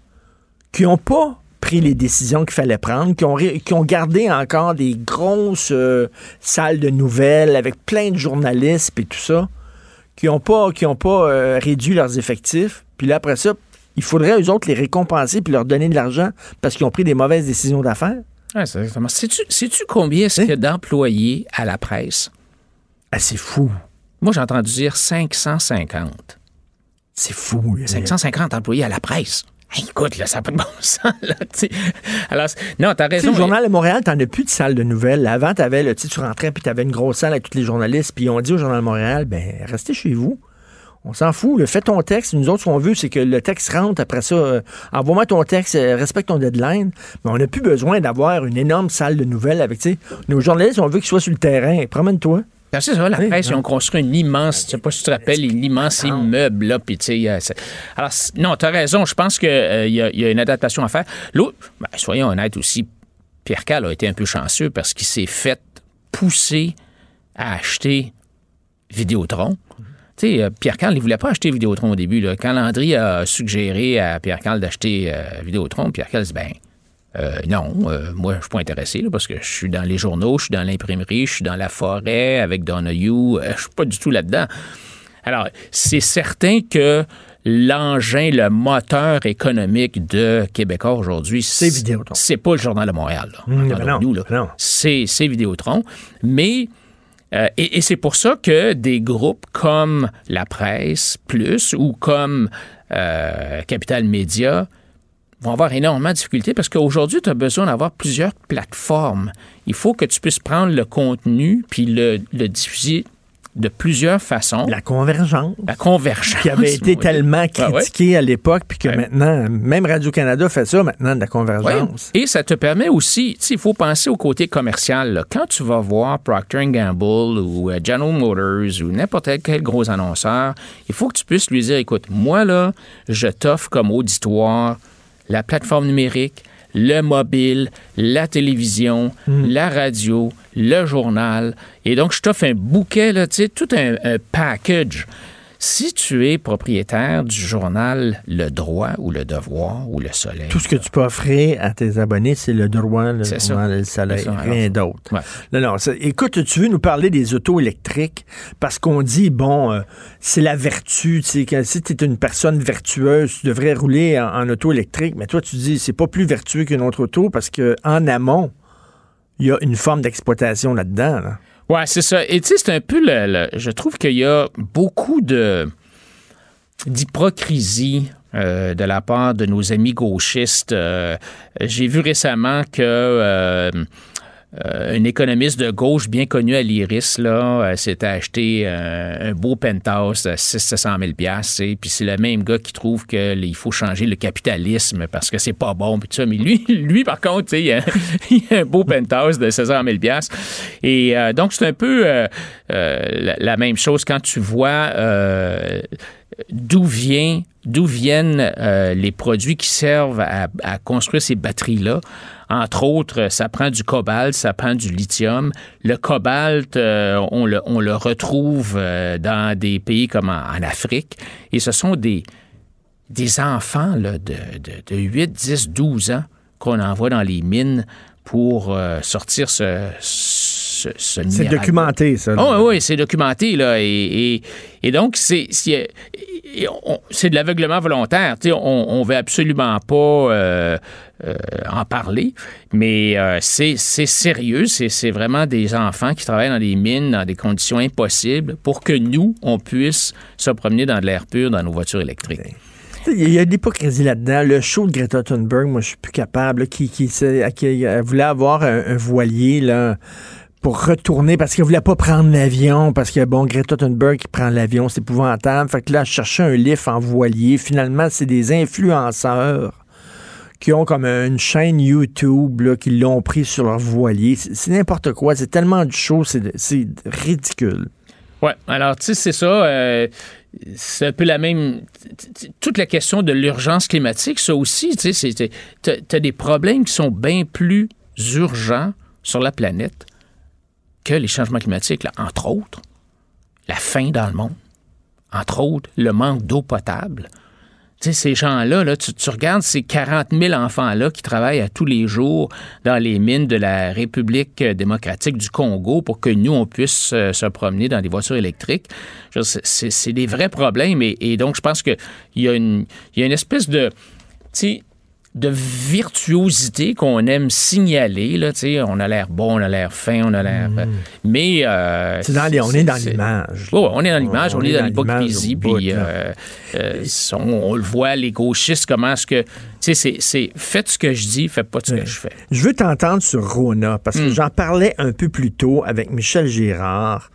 qui n'ont pas pris les décisions qu'il fallait prendre, qui ont, ré- qui ont gardé encore des grosses euh, salles de nouvelles avec plein de journalistes et tout ça, qui n'ont pas, qui ont pas euh, réduit leurs effectifs. Puis là, après ça, il faudrait eux autres les récompenser puis leur donner de l'argent parce qu'ils ont pris des mauvaises décisions d'affaires. Ouais, c'est exactement. Sais-tu, sais-tu combien est-ce qu'il y a d'employés à la presse? Ah, c'est fou. Moi, j'ai entendu dire 550. C'est fou. là. 550 employés à la presse. Hey, écoute, là, ça n'a pas de bon sens. Là. Alors, non, t'as raison. le Journal de Montréal, t'en as plus de salle de nouvelles. Avant, t'avais, là, tu rentrais puis t'avais une grosse salle avec tous les journalistes. Puis on dit au Journal de Montréal, ben, restez chez vous. On s'en fout. là. Fais ton texte. Nous autres, ce qu'on veut, c'est que le texte rentre. Après ça, euh, envoie-moi ton texte, euh, respecte ton deadline. Mais on n'a plus besoin d'avoir une énorme salle de nouvelles avec, tu sais, nos journalistes, on veut qu'ils soient sur le terrain. Promène-toi. C'est ça, la Oui, presse, ils non. ont construit un immense, je sais pas si tu te rappelles, un immense immeuble, là, puis tu sais, euh, alors, non, tu as raison, je pense qu'il y, a- y a une adaptation à faire. L'autre, ben, soyons honnêtes aussi, Pierre Cal a été un peu chanceux parce qu'il s'est fait pousser à acheter Vidéotron. Tu sais, euh, Pierre Carl, il voulait pas acheter Vidéotron au début. Là. Quand Landry a suggéré à Pierre Carl d'acheter euh, Vidéotron, Pierre Carl dit ben euh, non, euh, moi je suis pas intéressé là, parce que je suis dans les journaux, je suis dans l'imprimerie, je suis dans la forêt avec Donahue, euh, je suis pas du tout là-dedans. Alors, c'est certain que l'engin, le moteur économique de Québécois aujourd'hui, c'est Vidéotron. C'est pas le Journal de Montréal. là. Mmh, Entendons-nous, ben là. C'est c'est Vidéotron. Mais euh, et, et c'est pour ça que des groupes comme La Presse Plus ou comme euh, Capital Média vont avoir énormément de difficultés parce qu'aujourd'hui, tu as besoin d'avoir plusieurs plateformes. Il faut que tu puisses prendre le contenu puis le, le diffuser de plusieurs façons. La convergence. La convergence. Qui avait été oui. tellement Ah ouais. critiqué à l'époque, puis que maintenant, même Radio-Canada fait ça maintenant, de la Ouais. convergence. Et ça te permet aussi, tu sais, il faut penser au côté commercial. là. Quand tu vas voir Procter Gamble ou euh, General Motors ou n'importe quel gros annonceur, il faut que tu puisses lui dire, écoute, moi là, je t'offre comme auditoire la plateforme numérique, le mobile, la télévision, la radio, le journal. Et donc, je t'offre un bouquet, là, tout un, un package. Si tu es propriétaire du journal Le Droit ou Le Devoir ou Le Soleil, Tout ce que tu peux offrir à tes abonnés, c'est le droit, le, ça. journal, le soleil, ça, rien d'autre. Ouais. Non, non, écoute, tu veux nous parler des autos électriques? Parce qu'on dit, bon, euh, c'est la vertu, tu sais, que si tu es une personne vertueuse, tu devrais rouler en, en auto électrique, mais toi, tu dis, c'est pas plus vertueux qu'une autre auto parce que en amont, il y a une forme d'exploitation là-dedans. là. Ouais, c'est ça. Et tu sais, c'est un peu le, Je trouve qu'il y a beaucoup de d'hypocrisie euh, de la part de nos amis gauchistes. Euh, J'ai vu récemment que euh, euh, un économiste de gauche bien connu à l'Iris là, euh, s'était acheté euh, un beau penthouse à 600 000 piastres, et puis c'est le même gars qui trouve qu'il faut changer le capitalisme parce que c'est pas bon. Mais lui, lui par contre, il, a- il a un beau penthouse de 600 000 piastres. Et euh, donc c'est un peu la, même chose quand tu vois d'où viennent euh, les produits qui servent à, construire ces batteries-là. Entre autres, ça prend du cobalt, ça prend du lithium. Le cobalt, euh, on, le, retrouve euh, dans des pays comme en, Afrique. Et ce sont des, enfants de, de, de 8, 10, 12 ans qu'on envoie dans les mines pour sortir ce, ce C'est documenté, ça. Oh, oui, oui, c'est documenté, là. Et, et, et donc, c'est de l'aveuglement volontaire. On ne veut absolument pas euh, euh, en parler, mais euh, c'est c'est sérieux. C'est c'est vraiment des enfants qui travaillent dans des mines, dans des conditions impossibles, pour que nous, on puisse se promener dans de l'air pur dans nos voitures électriques. Il y a de l'hypocrisie là-dedans. Le show de Greta Thunberg, moi, je suis plus capable. là, qui, voulait avoir un, un voilier là, pour retourner parce qu'elle voulait pas prendre l'avion. Parce que, bon, Greta Thunberg qui prend l'avion, c'est épouvantable. Fait que là, cherchait un lift en voilier. Finalement, c'est des influenceurs qui ont comme une chaîne YouTube là, qui l'ont pris sur leur voilier. C'est n'importe quoi. C'est tellement du show, c'est ridicule. Oui, alors, tu sais, c'est ça. euh, c'est un peu la même. Toute la question de l'urgence climatique, ça aussi, tu sais, tu as des problèmes qui sont bien plus urgents sur la planète que les changements climatiques, entre autres. La faim dans le monde, entre autres, le manque d'eau potable. Tu sais, ces gens-là, là, tu, regardes ces 40 000 enfants-là qui travaillent à tous les jours dans les mines de la République démocratique du Congo pour que nous, on puisse euh, se promener dans des voitures électriques. C'est- des vrais problèmes et, donc je pense qu'il y, a une- y a une espèce de... tu sais, de virtuosité qu'on aime signaler. Là, on a l'air bon, on a l'air fin, on a l'air... Mais... euh, C'est dans les- on est dans l'image. On est dans l'image, on, On est dans l'hypocrisie, puis euh, euh, on, on le voit, les gauchistes, comment est-ce que... Tu sais, c'est- c'est faites ce que je dis, faites pas ce que je fais. Je veux t'entendre sur Rona, parce que Hmm. j'en parlais un peu plus tôt avec Michel Girard,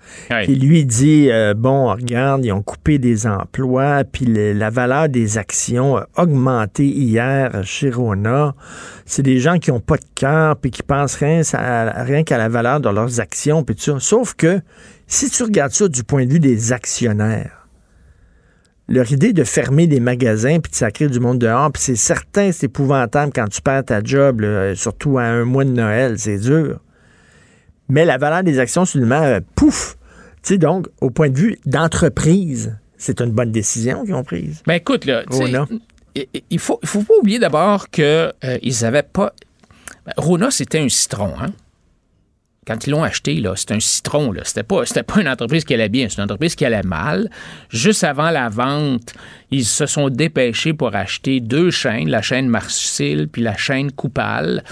qui lui dit, euh, bon, regarde, ils ont coupé des emplois, puis la valeur des actions a augmenté hier chez Rona. C'est des gens qui n'ont pas de cœur, puis qui pensent rien, rien qu'à la valeur de leurs actions, puis tout ça. Sauf que, si tu regardes ça du point de vue des actionnaires, leur idée de fermer des magasins puis de sacrer du monde dehors, puis c'est certain, c'est épouvantable quand tu perds ta job, là, surtout à un mois de Noël, c'est dur. Mais la valeur des actions, seulement, euh, pouf! Tu sais, donc, au point de vue d'entreprise, c'est une bonne décision qu'ils ont prise. Ben écoute, là, tu sais, Rona. Il- faut, il faut pas oublier d'abord qu'ils n'avaient pas... Ben, Rona, c'était un citron, hein? Quand ils l'ont acheté, c'était un citron. Là. C'était pas, pas une entreprise qui allait bien, c'est une entreprise qui allait mal. Juste avant la vente, ils se sont dépêchés pour acheter deux chaînes, la chaîne Marcil puis la chaîne Coupal,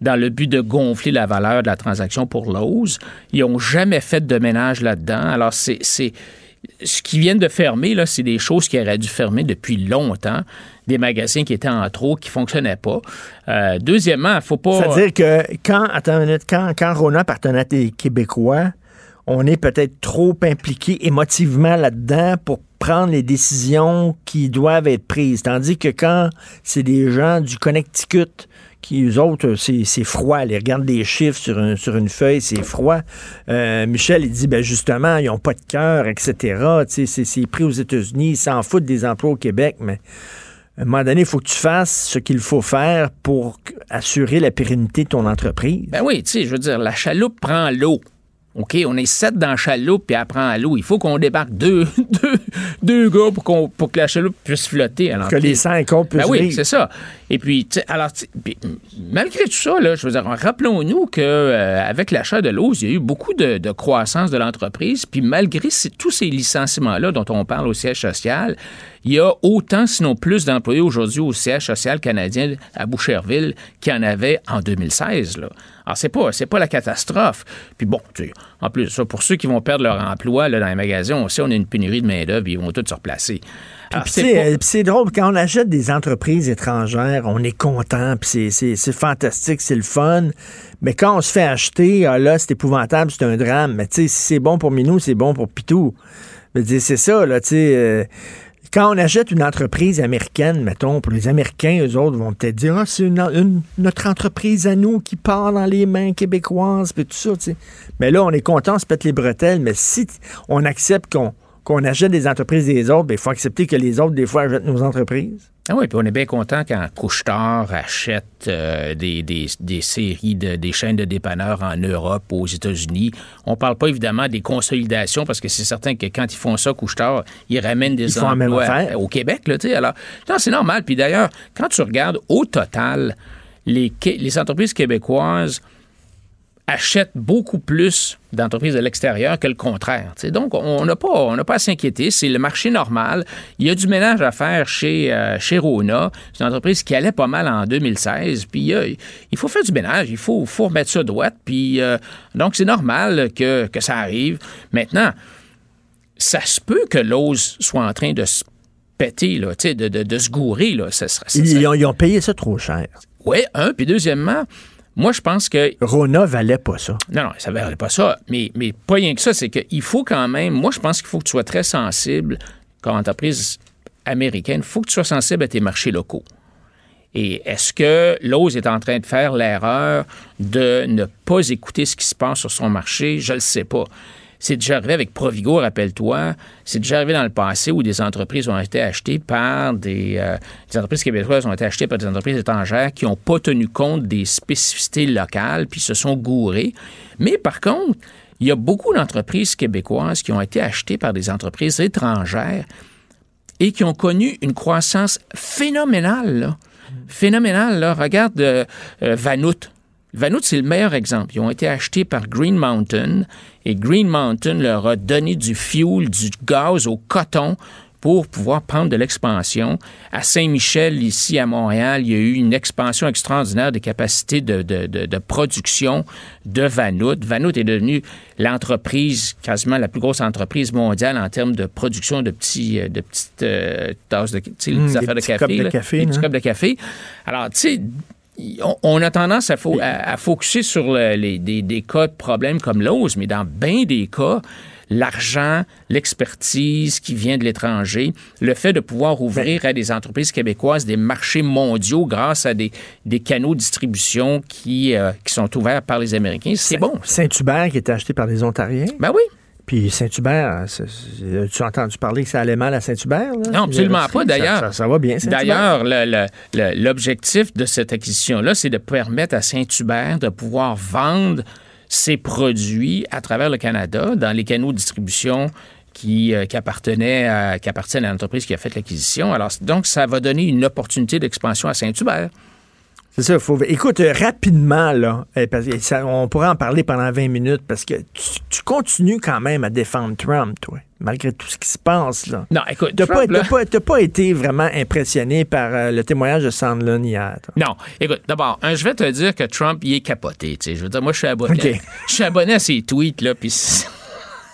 dans le but de gonfler la valeur de la transaction pour Lowe's. Ils n'ont jamais fait de ménage là-dedans. Alors, c'est, ce qu'ils viennent de fermer, c'est des choses qui auraient dû fermer depuis longtemps. Des magasins qui étaient en trop, qui fonctionnaient pas. Euh, deuxièmement, il ne faut pas. C'est-à-dire que quand, attends une minute, quand, quand Rona à des Québécois, on est peut-être trop impliqué émotivement là-dedans pour prendre les décisions qui doivent être prises. Tandis que quand c'est des gens du Connecticut, qui, eux autres, c'est froid. Ils regardent des chiffres sur, un- sur une feuille, c'est froid. Euh, Michel, il dit, ben justement, ils n'ont pas de cœur, etc. C'est pris aux États-Unis. Ils s'en foutent des emplois au Québec, mais à un moment donné, il faut que tu fasses ce qu'il faut faire pour assurer la pérennité de ton entreprise. Ben oui, tu sais, je veux dire, la chaloupe prend l'eau. OK, on est sept dans la chaloupe, puis elle prend l'eau. Il faut qu'on débarque deux, deux, deux gars pour, que la chaloupe puisse flotter. Alors, que les cinq autres puissent Ben oui, c'est ça. Et puis, alors, puis, malgré tout ça, là, je veux dire, rappelons-nous qu'avec l'achat de l'eau, il y a eu beaucoup de, de croissance de l'entreprise. Puis, malgré tous ces licenciements-là dont on parle au siège social, il y a autant, sinon plus, d'employés aujourd'hui au siège social canadien à Boucherville qu'il y en avait en 2016. Là. Alors, c'est pas, c'est pas la catastrophe. Puis bon, tu sais, en plus, ça, pour ceux qui vont perdre leur emploi là, dans les magasins, on sait on a une pénurie de main-d'œuvre, ils vont tous se replacer. Alors, Puis c'est c'est pas- euh, puis c'est drôle, quand on achète des entreprises étrangères, on est content, puis c'est- c'est c'est fantastique, c'est le fun. Mais quand on se fait acheter, ah là, c'est épouvantable, c'est un drame. Mais tu sais, si c'est bon pour Minou, c'est bon pour Pitou. Je veux dire, C'est ça, là, tu sais. euh, quand on achète une entreprise américaine, mettons, pour les Américains, eux autres vont peut-être dire, ah, c'est notre entreprise à nous qui part dans les mains québécoises, puis tout ça, tu sais. Mais là, on est content, on se pète les bretelles, mais si on accepte qu'on qu'on achète des entreprises des autres, ben, il faut accepter que les autres, des fois, achètent nos entreprises. Ah oui, puis on est bien content quand Couchetard achète euh, des, des, des séries, de, des chaînes de dépanneurs en Europe, aux États-Unis. On parle pas évidemment des consolidations parce que c'est certain que quand ils font ça, Couchetard, ils ramènent des Ils font la même emplois au Québec. Là. Alors, c'est normal. Puis d'ailleurs, quand tu regardes au total, les, les entreprises québécoises achètent beaucoup plus d'entreprises de l'extérieur que le contraire. Donc, on n'a pas, on pas à s'inquiéter. C'est le marché normal. Il y a du ménage à faire chez, euh, chez Rona. C'est une entreprise qui allait pas mal en 2016. Puis, a- il faut faire du ménage. Il faut, faut remettre ça droite. Puis, euh, donc, c'est normal que, que ça arrive. Maintenant, ça se peut que l'ose soit en train de se péter, là, de, de, de se gourer, là. Ça ils ont, ils ont payé ça trop cher. Oui, un. Puis deuxièmement, moi, je pense que. Rona valait pas ça. Non, non, ça ne valait pas ça. Mais, mais pas rien que ça, c'est qu'il faut quand même. Moi, je pense qu'il faut que tu sois très sensible, comme entreprise américaine, il faut que tu sois sensible à tes marchés locaux. Et est-ce que Lowe's est en train de faire l'erreur de ne pas écouter ce qui se passe sur son marché? Je ne le sais pas. C'est déjà arrivé avec Provigo, rappelle-toi. C'est déjà arrivé dans le passé où des entreprises ont été achetées par des, euh, entreprises québécoises ont été achetées par des entreprises étrangères qui n'ont pas tenu compte des spécificités locales puis se sont gourées. Mais par contre, il y a beaucoup d'entreprises québécoises qui ont été achetées par des entreprises étrangères et qui ont connu une croissance phénoménale. Phénoménale. Regarde euh, euh, Vanout. Vanout, c'est le meilleur exemple. Ils ont été achetés par Green Mountain et Green Mountain leur a donné du fuel, du gaz au coton pour pouvoir prendre de l'expansion. À Saint-Michel, ici à Montréal, il y a eu une expansion extraordinaire des capacités de, de- de- de production de Vanout. Vanout est devenue l'entreprise, quasiment la plus grosse entreprise mondiale en termes de production de petits, euh, de petites euh, tasses de, petites des affaires de petits café. là, des petits là. copes de café. Alors, tu sais, on, a tendance à, fo- à, à focuser sur le- les, des, des cas de problèmes comme l'ose, mais dans bien des cas, l'argent, l'expertise qui vient de l'étranger, le fait de pouvoir ouvrir à des entreprises québécoises des marchés mondiaux grâce à des, des canaux de distribution qui, euh, qui sont ouverts par les Américains, c'est bon. Saint-Hubert qui était acheté par les Ontariens? Ben oui. Puis Saint-Hubert, c'est- c'est- tu as entendu parler que ça allait mal à Saint-Hubert? Non, absolument pas. D'ailleurs, Ça, ça va bien. D'ailleurs, le- le- le- l'objectif de cette acquisition-là, c'est de permettre à Saint-Hubert de pouvoir vendre ses produits à travers le Canada dans les canaux de distribution qui, euh, qui à, qui appartiennent à l'entreprise qui a fait l'acquisition. Alors, donc, ça va donner une opportunité d'expansion à Saint-Hubert. C'est ça, faut. Écoute, euh, rapidement, là, euh, parce que ça- on pourrait en parler pendant 20 minutes parce que tu, tu continues quand même à défendre Trump, toi, malgré tout ce qui se passe, là. Non, écoute, T'as pas, pas- pas été vraiment impressionné par euh, le témoignage de Sandlin hier. toi? Non, écoute, d'abord, hein, je vais te dire que Trump, il est capoté. tu sais. Je veux dire, moi, je suis abonné. OK. Je suis abonné à ses tweets, là, puis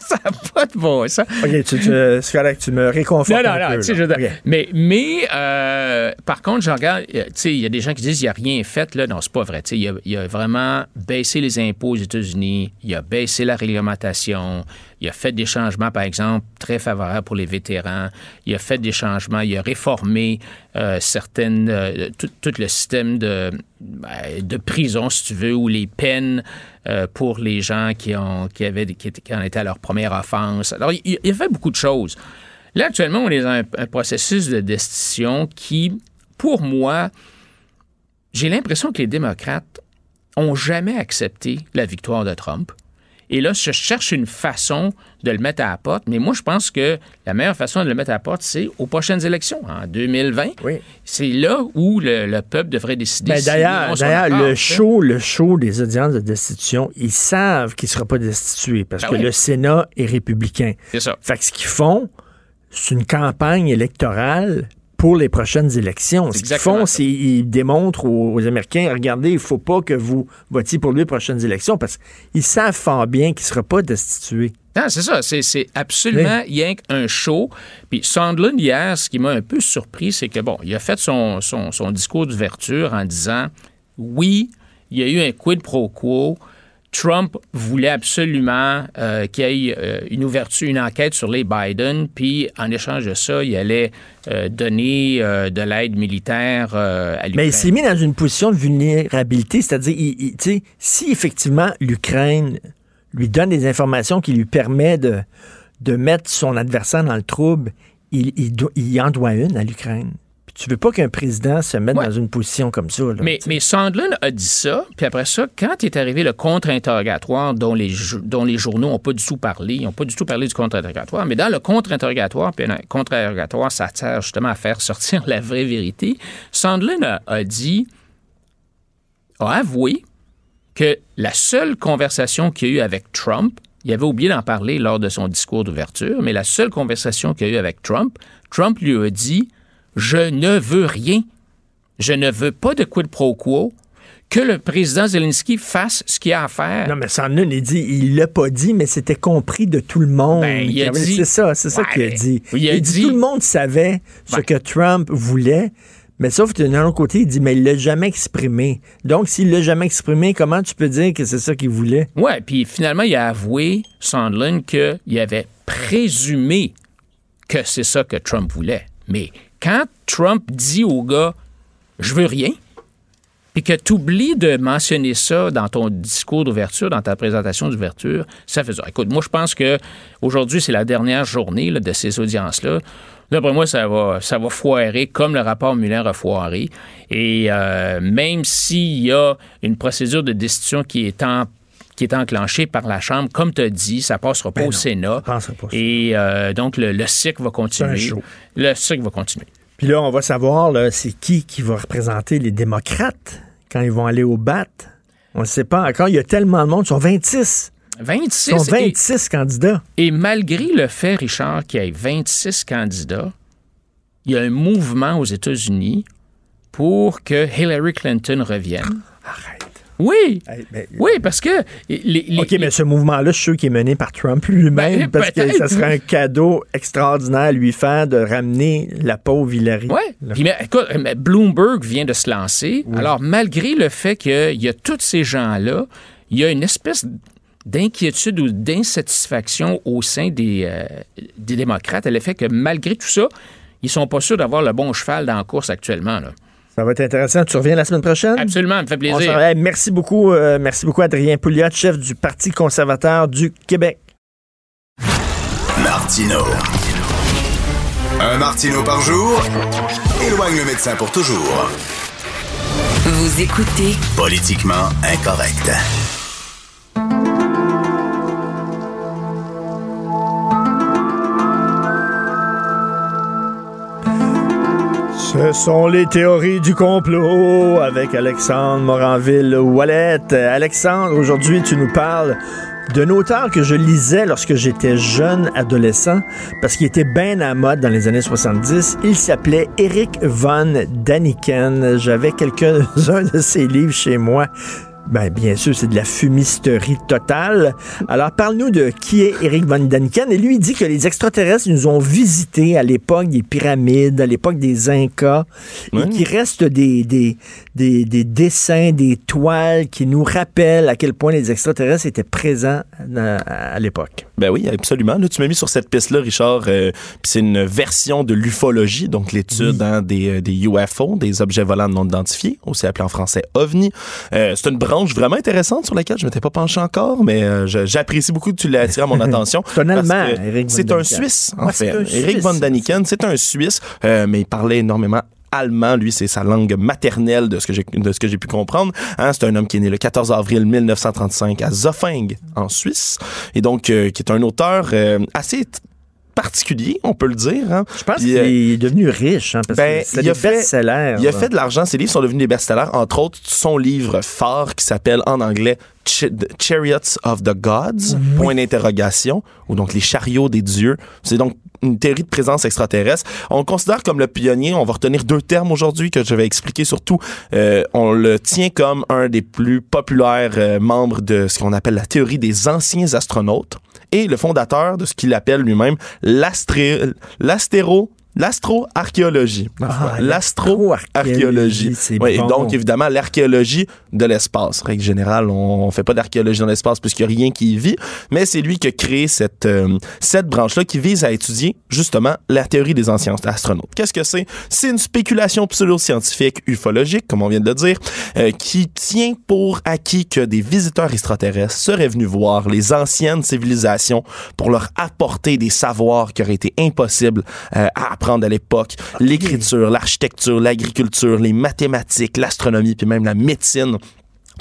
ça n'a pas de bon sens. OK, tu, tu- c'est correct, tu me réconfortes Non, non, un non, peu, tu sais, là. je veux dire, OK. mais, mais euh, par contre, je regarde, euh, tu sais, il y a des gens qui disent qu'il n'y a rien fait, là. Non, c'est pas vrai. Il a, il a vraiment baissé les impôts aux États-Unis, il a baissé la réglementation, il a fait des changements, par exemple, très favorables pour les vétérans, il a fait des changements, il a réformé euh, certaines, euh, tout, le système de, ben, de prison, si tu veux, ou les peines euh, pour les gens qui, ont, qui, avaient, qui, en étaient à leur première offense. Alors, il, a fait beaucoup de choses. Là, actuellement, on est dans un, un processus de destitution qui, pour moi, j'ai l'impression que les démocrates ont jamais accepté la victoire de Trump. Et là, je cherche une façon de le mettre à la porte. Mais moi, je pense que la meilleure façon de le mettre à la porte, c'est aux prochaines élections, en 2020. C'est là où le, le peuple devrait décider. Ben, d'ailleurs, d'ailleurs, le show, le show des audiences de destitution, ils savent qu'il ne sera pas destitué parce Ben que oui. le Sénat est républicain. C'est ça. Fait que ce qu'ils font, c'est une campagne électorale pour les prochaines élections. Ce qu'ils font, c'est ils démontrent aux, aux Américains, regardez, il ne faut pas que vous votiez pour lui les prochaines élections parce qu'ils savent fort bien qu'il ne sera pas destitué. Non, c'est ça. C'est, c'est absolument rien qu'un show. Puis Sondland, hier, ce qui m'a un peu surpris, c'est que, bon, il a fait son, son, son discours d'ouverture en disant oui, il y a eu un quid pro quo. Trump voulait absolument euh, qu'il y ait euh, une ouverture, une enquête sur les Biden, puis en échange de ça, il allait euh, donner de l'aide militaire à l'Ukraine. Mais il s'est mis dans une position de vulnérabilité, c'est-à-dire, il- il- si effectivement l'Ukraine lui donne des informations qui lui permettent de, de mettre son adversaire dans le trouble, il, il il en doit une à l'Ukraine. Tu veux pas qu'un président se mette dans une position comme ça. là. Mais, mais Sondland a dit ça, puis après ça, quand est arrivé le contre-interrogatoire dont les, jo- dont les journaux n'ont pas du tout parlé, ils n'ont pas du tout parlé du contre-interrogatoire, mais dans le contre-interrogatoire, puis un contre-interrogatoire, ça sert justement à faire sortir la vraie vérité, Sondland a, a dit, a avoué que la seule conversation qu'il y a eu avec Trump, il avait oublié d'en parler lors de son discours d'ouverture, mais la seule conversation qu'il y a eu avec Trump, Trump lui a dit Je ne veux rien. Je ne veux pas de quid pro quo. que le président Zelensky fasse ce qu'il a à faire. Non, mais Sandlin, il dit, il l'a pas dit, mais c'était compris de tout le monde. Ben, il a avait- dit- C'est ça, c'est ça qu'il a dit. il a dit- tout le monde savait ce que Trump voulait. Mais sauf que d'un autre côté, il dit, mais il l'a jamais exprimé. Donc, s'il l'a jamais exprimé, comment tu peux dire que c'est ça qu'il voulait? Ouais, puis finalement, il a avoué, Sondland, qu'il avait présumé que c'est ça que Trump voulait. Mais quand Trump dit au gars, je veux rien, puis que tu oublies de mentionner ça dans ton discours d'ouverture, dans ta présentation d'ouverture, ça fait ça. Écoute, moi, je pense que aujourd'hui, c'est la dernière journée là, de ces audiences-là. D'après moi, ça va, ça va foirer comme le rapport Muller a foiré. Et euh, même s'il y a une procédure de destitution qui est en qui est enclenchée par la Chambre, comme tu as dit, ça passera pas Ben au non, Sénat. ça pas. Et euh, donc, le, le cycle va continuer. Le cycle va continuer. Puis là, on va savoir, c'est qui qui va représenter les démocrates quand ils vont aller au BAT. On ne sait pas encore. Il y a tellement de monde. Ils sont 26. 26. Ils sont et- 26 candidats. Et malgré le fait, Richard, qu'il y ait 26 candidats, il y a un mouvement aux États-Unis pour que Hillary Clinton revienne. Arrête. Oui. Ben, Oui, parce que les, les- OK, mais ce mouvement-là, je suis sûr qu'il est mené par Trump lui-même Ben, parce que ça serait un cadeau extraordinaire à lui faire de ramener la pauvre Hillary. Puis, mais, écoute, mais Bloomberg vient de se lancer. Alors, malgré le fait qu'il y a tous ces gens-là, il y a une espèce d'inquiétude ou d'insatisfaction au sein des, euh, des démocrates à l'effet que malgré tout ça, ils sont pas sûrs d'avoir le bon cheval dans la course actuellement. Là. Ça va être intéressant. Tu reviens la semaine prochaine? Absolument, ça me fait plaisir. Hey, merci beaucoup, euh, merci beaucoup Adrien Pouliot, chef du Parti conservateur du Québec. Martino. Un Martino par jour éloigne le médecin pour toujours. Vous écoutez Politiquement incorrect. Ce sont les théories du complot avec Alexandre Moranville-Wallet. Alexandre, aujourd'hui, tu nous parles d'un auteur que je lisais lorsque j'étais jeune adolescent parce qu'il était bien à mode dans les années 70. Il s'appelait Eric von Daniken. J'avais quelques-uns de ses livres chez moi. Ben, bien sûr, c'est de la fumisterie totale. Alors, parle-nous de qui est Eric von Daniken. Et lui, il dit que les extraterrestres nous ont visités à l'époque des pyramides, à l'époque des Incas, et qu'il reste des, des, des, des dessins, des toiles qui nous rappellent à quel point les extraterrestres étaient présents à, à l'époque. Ben oui, absolument. Là, tu m'as mis sur cette piste-là, Richard. euh, c'est une version de l'ufologie, donc l'étude hein, des, euh, des UFO, des objets volants non identifiés, aussi appelé en français OVNI. Euh, c'est une branche vraiment intéressante sur laquelle je m'étais pas penché encore, mais euh, j'apprécie beaucoup que tu l'aies attiré à mon attention. C'est un Allemand, Eric C'est un. Suisse, en Ouais, fait. un Eric Suisse. von Daniken, c'est un Suisse, euh, mais il parlait énormément allemand, lui, c'est sa langue maternelle de ce que j'ai de ce que j'ai pu comprendre. Hein, c'est un homme qui est né le 14 avril 1935 à Zoffing en Suisse et donc euh, qui est un auteur euh, assez particulier, on peut le dire. Hein. Je pense qu'il euh, est devenu riche, hein, parce ben, que c'est il des a fait- best-sellers. il a fait de l'argent. Ses livres sont devenus des best-sellers. Entre autres, son livre phare qui s'appelle en anglais Ch- The Chariots of the Gods, point d'interrogation, ou donc les chariots des dieux. C'est donc une théorie de présence extraterrestre. On le considère comme le pionnier. On va retenir deux termes aujourd'hui que je vais expliquer surtout. Euh, on le tient comme un des plus populaires euh, membres de ce qu'on appelle la théorie des anciens astronautes et le fondateur de ce qu'il appelle lui-même l'astéro l'astro-archéologie. Ah, L'astro-archéologie. c'est Oui, bon. donc, évidemment, l'archéologie de l'espace. Règle générale, on, on fait pas d'archéologie dans l'espace puisqu'il n'y a rien qui y vit, mais c'est lui qui a créé cette, euh, cette branche-là qui vise à étudier, justement, la théorie des anciens astronautes. Qu'est-ce que c'est? C'est une spéculation pseudo-scientifique ufologique, comme on vient de le dire, euh, qui tient pour acquis que des visiteurs extraterrestres seraient venus voir les anciennes civilisations pour leur apporter des savoirs qui auraient été impossibles euh, à apprendre à l'époque. L'écriture, l'architecture, l'agriculture, les mathématiques, l'astronomie, puis même la médecine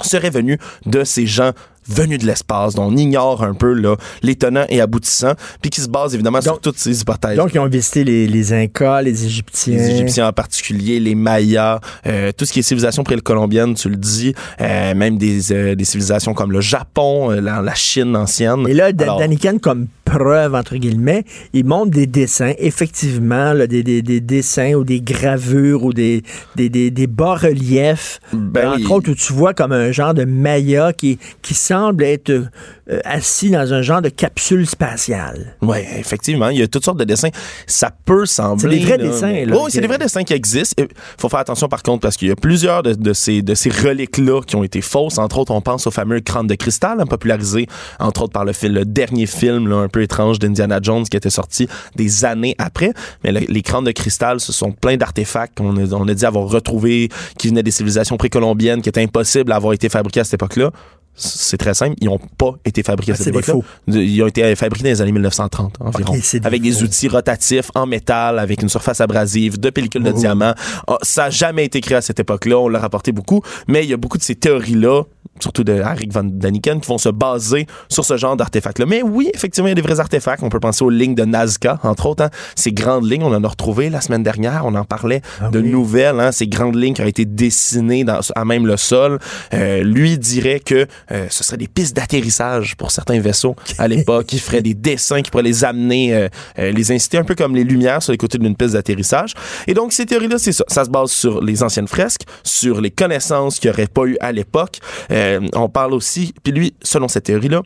seraient venus de ces gens venus de l'espace, dont on ignore un peu là, les tenants et aboutissants, puis qui se basent évidemment sur toutes ces hypothèses. Donc, ils ont visité les, les Incas, les Égyptiens. Les Égyptiens en particulier, les Mayas, euh, tout ce qui est civilisation précolombienne, tu le dis, euh, même des, euh, des civilisations comme le Japon, la, la Chine ancienne. Et là, Alors- Daniken, comme preuve, entre guillemets, il montre des dessins, effectivement, là, des, des, des dessins ou des gravures ou des, des, des, des bas-reliefs, Ben entre oui. autres, où tu vois comme un genre de Maya qui, qui semble être euh, assis dans un genre de capsule spatiale. Oui, effectivement, il y a toutes sortes de dessins. Ça peut sembler. C'est des vrais là, dessins, là, Oui, c'est des vrais dessins qui existent. Il faut faire attention par contre parce qu'il y a plusieurs de, de ces, de ces reliques-là qui ont été fausses. Entre autres, on pense au fameux crâne de cristal, hein, popularisé entre autres par le, dernier film là, un peu étrange d'Indiana Jones qui était sorti des années après. Mais le- les crânes de cristal, ce sont plein d'artefacts qu'on a, on a dit avoir retrouvés, qui venaient des civilisations précolombiennes, qui étaient impossibles à avoir été fabriqués à cette époque-là. C'est très simple, ils n'ont pas été fabriqués à Ah, cette époque-là. Ils ont été fabriqués dans les années 1930 environ. Des avec des outils rotatifs en métal, avec une surface abrasive, de pellicule de Oh. diamant. Ah, ça n'a jamais été créé à cette époque-là, on l'a rapporté beaucoup, mais il y a beaucoup de ces théories-là, surtout de Eric Van Daniken, qui vont se baser sur ce genre d'artefacts-là. Mais oui, effectivement, il y a des vrais artefacts. On peut penser aux lignes de Nazca, entre autres. hein. Ces grandes lignes, on en a retrouvé la semaine dernière, on en parlait Ah de nouvelles, hein, ces grandes lignes qui ont été dessinées dans, à même le sol. Euh, lui dirait que euh, ce serait des pistes d'atterrissage pour certains vaisseaux à l'époque, qui feraient des dessins qui pourraient les amener, euh, euh, les inciter un peu comme les lumières sur les côtés d'une piste d'atterrissage. Et donc, ces théories-là, c'est ça. Ça se base sur les anciennes fresques, sur les connaissances qu'il n'y aurait pas eu à l'époque. Euh, on parle aussi, puis lui, selon cette théorie-là,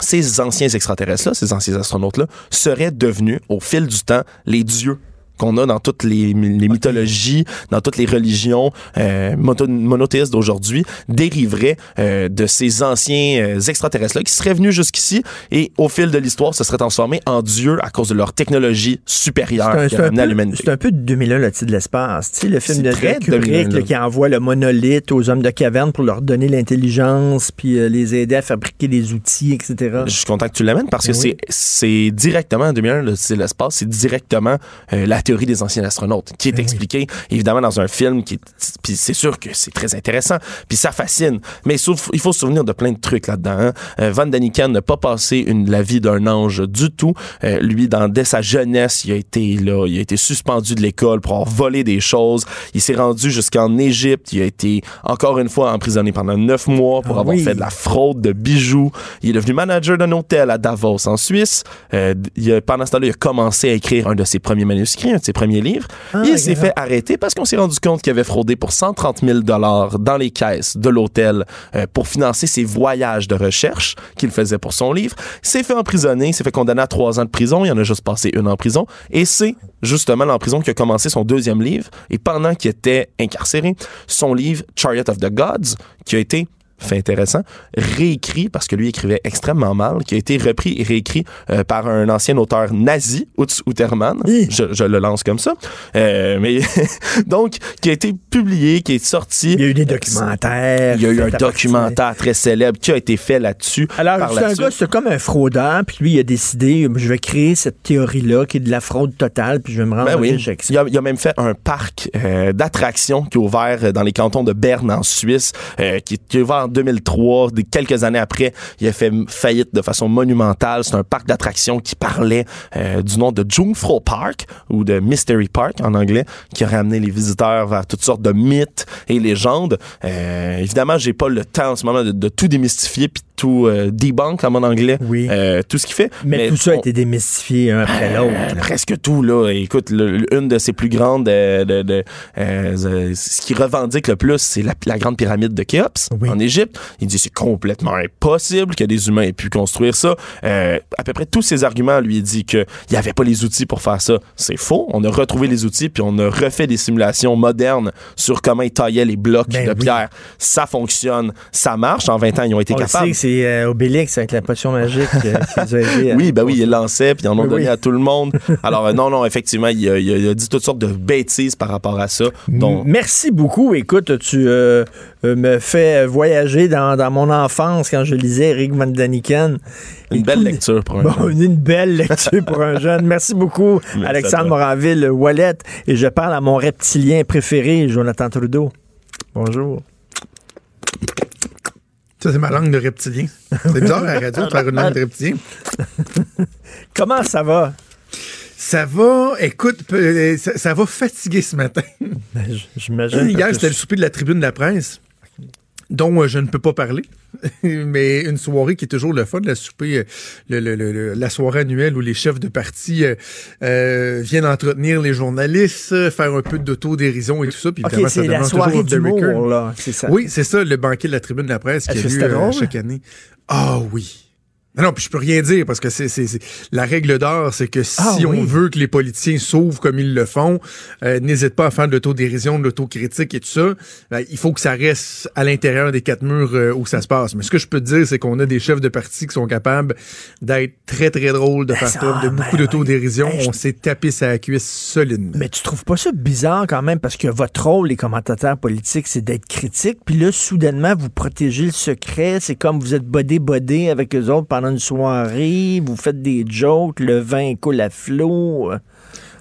ces anciens extraterrestres-là, ces anciens astronautes-là, seraient devenus, au fil du temps, les dieux qu'on a dans toutes les, les mythologies, dans toutes les religions euh, monothéistes d'aujourd'hui, dériveraient euh, de ces anciens euh, extraterrestres-là qui seraient venus jusqu'ici et au fil de l'histoire se seraient transformés en dieux à cause de leur technologie supérieure un- qui à peu- l'humanité. C'est un peu de 2001, le titre de l'espace. Tu sais, le film de de Kubrick 2001, là, là. qui envoie le monolithe aux hommes de caverne pour leur donner l'intelligence, puis euh, les aider à fabriquer des outils, etc. Je suis content que tu l'amènes parce que Ben oui. c'est c'est directement en 2001 le style l'espace, c'est directement euh, la théorie des anciens astronautes qui Ben est expliquée évidemment dans un film qui est- puis c'est sûr que c'est très intéressant puis ça fascine mais sauf, il faut se souvenir de plein de trucs là-dedans. hein. Euh, Van Daniken n'a pas passé une, la vie d'un ange du tout. Euh, lui dans dès sa jeunesse, il a été là, il a été suspendu de l'école pour avoir volé des choses. Il s'est rendu jusqu'en Égypte, il a été encore une fois emprisonné pendant neuf mois pour Ah avoir oui. fait de la fraude de bijoux. Il est devenu manager d'un hôtel à Davos, en Suisse. Euh, il a- pendant ce temps-là, il a commencé à écrire un de ses premiers manuscrits, un de ses premiers livres. Ah, il s'est fait arrêter parce qu'on s'est rendu compte qu'il avait fraudé pour 130 000 dollars dans les caisses de l'hôtel euh, pour financer ses voyages de recherche qu'il faisait pour son livre. Il s'est fait emprisonner, il s'est fait condamner à trois ans de prison. Il en a juste passé une en prison. Et c'est justement en prison qu'il a commencé son deuxième livre. Et pendant qu'il était incarcéré, son livre Chariot of the Gods, qui a été fait intéressant, réécrit, parce que lui écrivait extrêmement mal, qui a été repris et réécrit euh, par un ancien auteur nazi, Utz Utermann. Je, je le lance comme ça. Euh, mais donc, qui a été publié, qui est sorti. Il y a eu des documentaires. Il y a eu un partir- documentaire très célèbre qui a été fait là-dessus. Alors, c'est un gars, c'est comme un fraudeur, puis lui, il a décidé, je vais créer cette théorie-là qui est de la fraude totale, puis je vais me rendre Ben oui. Il a, il a même fait un parc euh, d'attractions qui est ouvert euh, dans les cantons de Berne en Suisse, euh, qui, qui est ouvert 2003. Des, quelques années après, il a fait faillite de façon monumentale. C'est un parc d'attractions qui parlait euh, du nom de Jungfrau Park ou de Mystery Park en anglais, qui a ramené les visiteurs vers toutes sortes de mythes et légendes. Euh, évidemment, j'ai pas le temps en ce moment de, de tout démystifier puis tout euh, debunk en mon anglais, euh, tout ce qu'il fait. Mais, tout ça a été démystifié un après l'autre. euh, presque tout là. Écoute, le- une de ses plus grandes, euh, de, de- euh, ce qui revendique le plus, c'est la, la grande pyramide de Khéops en Égypte. Il dit c'est complètement impossible que des humains aient pu construire ça. Euh, à peu près tous ses arguments lui dit que il y avait pas les outils pour faire ça. C'est faux. On a retrouvé les outils puis on a refait des simulations modernes sur comment ils taillaient les blocs Ben de oui. pierre. Ça fonctionne, ça marche. En 20 ans, ils ont été On le capables. C'est euh, Obélix avec la potion magique qui à- Oui, ben oui, il lançait, puis ils en ont donné oui. à tout le monde. Alors, euh, non, non, effectivement, il a, il dit toutes sortes de bêtises par rapport à ça. dont- Merci beaucoup. Écoute, tu euh, me fais voyager dans, dans mon enfance quand je lisais Eric Van Daniken. Une belle lecture pour un Bon, une belle lecture pour un jeune. Merci beaucoup, Merci Alexandre. Moranville, Wallet. Et je parle à mon reptilien préféré, Jonathan Trudeau. Bonjour. Ça, c'est ma langue de reptilien. C'est bizarre à la radio de faire une langue de reptilien. Comment ça va? Ça va, écoute, euh, ça, ça va fatiguer ce matin. Ben, J'imagine. Hier, c'était le souper de la tribune de la presse, dont euh, je ne peux pas parler. Mais une soirée qui est toujours le fun, la souper, euh, le- le- le- le- la soirée annuelle où les chefs de parti euh, viennent entretenir les journalistes, faire un peu d'autodérision et tout ça. Puis évidemment, ça la demande soirée toujours off the d'humour, record. là, c'est ça. Oui, c'est ça, le banquet de la tribune de la presse qui a lieu euh, chaque année. Ah oui. Non, non, puis je peux rien dire parce que c'est la règle d'or, c'est que si Ah oui. on veut que les politiciens s'ouvrent comme ils le font, euh, n'hésite pas à faire de l'autodérision, de l'autocritique et tout ça. Ben, il faut que ça reste à l'intérieur des quatre murs euh, où ça se passe. Mais ce que je peux te dire, c'est qu'on a des chefs de parti qui sont capables d'être très très drôles, de faire ça, preuve de ben beaucoup d'autodérision. Je- On s'est tapé sa cuisse solidement. Mais tu trouves pas ça bizarre quand même parce que votre rôle, les commentateurs politiques, c'est d'être critique. Puis là, soudainement, vous protégez le secret. C'est comme vous êtes bodé-bodé avec eux autres pendant une soirée. Vous faites des jokes. Le vin coule à flot.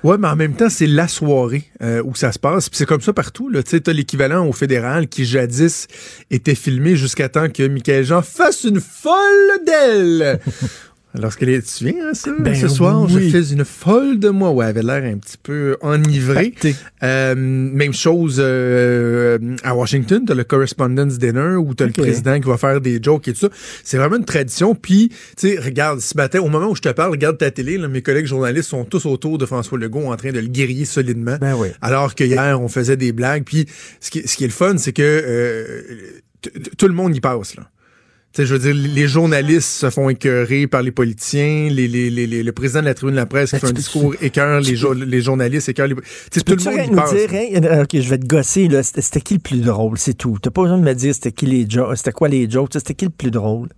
Ouais, mais en même temps, c'est la soirée euh, où ça se passe. Puis c'est comme ça partout. Tu sais, t'as l'équivalent au fédéral qui jadis était filmé jusqu'à temps que Michael Jean fasse une folle d'elle. Lorsqu'elle est, tu te souviens, hein, ça? Ben Ce soir, oui. je fais une folle de moi. Ouais, elle avait l'air un petit peu enivrée. Euh, même chose euh, à Washington, t'as le Correspondence Dinner où t'as le président qui va faire des jokes et tout ça. C'est vraiment une tradition. Puis, tu sais, regarde, ce matin, au moment où je te parle, regarde ta télé, là, mes collègues journalistes sont tous autour de François Legault en train de le guerrier solidement. Ben oui. Alors que hier, on faisait des blagues. Puis, ce qui, ce qui est le fun, c'est que euh, tout le monde y passe, là. Tu sais, je veux dire, les journalistes se font écœurer par les politiciens, les, les, les, les- le président de la tribune de la presse qui fait un discours écœure, les, jo- les journalistes écœurent les... Tu sais, tout le monde y nous dire, hein, OK, je vais te gosser, là. C'était c'était qui le plus drôle? C'est tout. T'as pas besoin de me dire c'était qui les jokes, c'était quoi les jokes, c'était qui le plus drôle?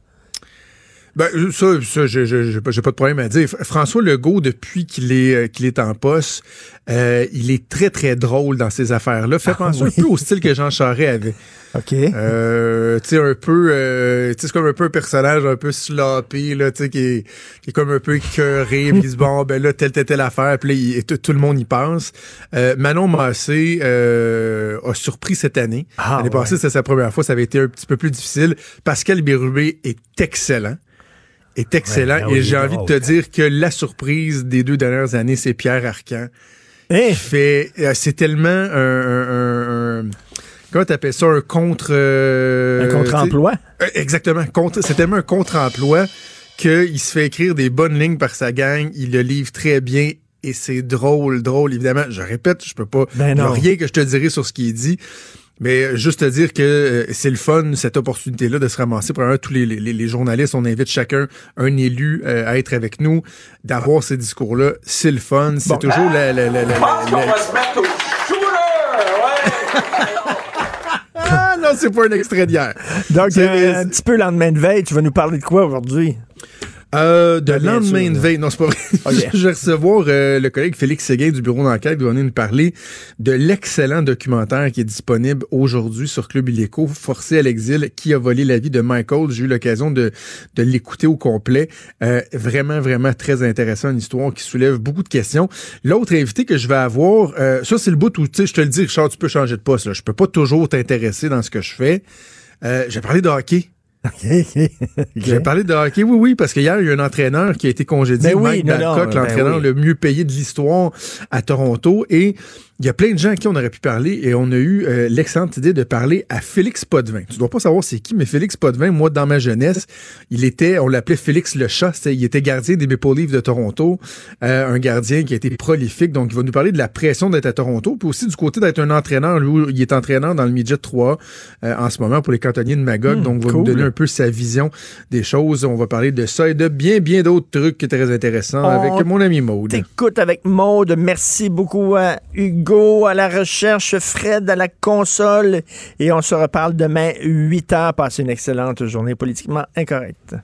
Ben, ça, ça j'ai pas, pas de problème à dire. François Legault, depuis qu'il est, euh, qu'il est en poste, euh, il est très, très drôle dans ces affaires-là. Fait penser oui. un peu au style que Jean Charest avait. OK. Euh, tu sais, un peu, euh, tu sais, c'est comme un peu un personnage un peu sloppy, là, tu sais, qui est, qui est comme un peu écœuré, puis il se bon, ben là, telle, telle, telle affaire, puis là, il- et tout, tout le monde y pense. Euh, Manon Massé euh, a surpris cette année. Ah, L'année ouais. passée, c'était sa première fois, ça avait été un petit peu plus difficile. Pascal Bérubé est excellent. Est excellent. Ouais, ben oui, et j'ai envie drôle. de te dire que la surprise des deux dernières années, c'est Pierre Arcan. Qui fait, euh, c'est tellement un, un, un- un- comment t'appelles ça, un contre, euh, Un contre-emploi? euh, exactement. Contre, c'est tellement un contre-emploi qu'il se fait écrire des bonnes lignes par sa gang. Il le livre très bien. Et c'est drôle, drôle, évidemment. Je répète, je peux pas. Ben non. rien que je te dirai sur ce qui est dit. Mais juste te dire que euh, c'est le fun, cette opportunité-là, de se ramasser. Premièrement, tous les, les, les journalistes, on invite chacun un élu euh, à être avec nous, d'avoir ces discours-là. C'est le fun. C'est Bon. toujours la, la, la, la- la- la- se mettre au Ah non, c'est pas un extrait d'hier. Donc, C'est- euh, un petit peu lendemain de veille, tu vas nous parler de quoi aujourd'hui? Euh, de lendemain de veille. Non, c'est pas vrai. Ok. Je vais recevoir euh, le collègue Félix Séguin du bureau d'enquête. Il va venir nous parler de l'excellent documentaire qui est disponible aujourd'hui sur Club Illico, Forcé à l'exil, qui a volé la vie de Michael. J'ai eu l'occasion de, de l'écouter au complet. Euh, vraiment, vraiment très intéressant. Une histoire qui soulève beaucoup de questions. L'autre invité que je vais avoir, euh, ça, c'est le bout où, tu sais, je te le dis, Richard, tu peux changer de poste. Là. Je peux pas toujours t'intéresser dans ce que je fais. Euh, j'ai parlé de hockey. J'ai parlé de hockey, oui, oui, parce qu'hier, il y a un entraîneur qui a été congédié, Ben oui, Mike Babcock, ben l'entraîneur oui. le mieux payé de l'histoire à Toronto. Et il y a plein de gens à qui on aurait pu parler et on a eu euh, l'excellente idée de parler à Félix Potvin. Tu dois pas savoir c'est qui, mais Félix Potvin, moi, dans ma jeunesse, il était, on l'appelait Félix le chat, il était gardien des Maple Leafs de Toronto, euh, un gardien qui a été prolifique, donc il va nous parler de la pression d'être à Toronto, puis aussi du côté d'être un entraîneur, lui, il est entraîneur dans le midget 3 euh, en ce moment pour les cantonniers de Magog, Hmm, donc il va cool. nous donner un peu sa vision des choses. On va parler de ça et de bien, bien d'autres trucs très intéressants On avec mon ami Maude. T'écoutes avec Maude. Merci beaucoup à Hugo, à la recherche, Fred à la console. Et on se reparle demain, 8 heures. Passez une excellente journée politiquement incorrecte.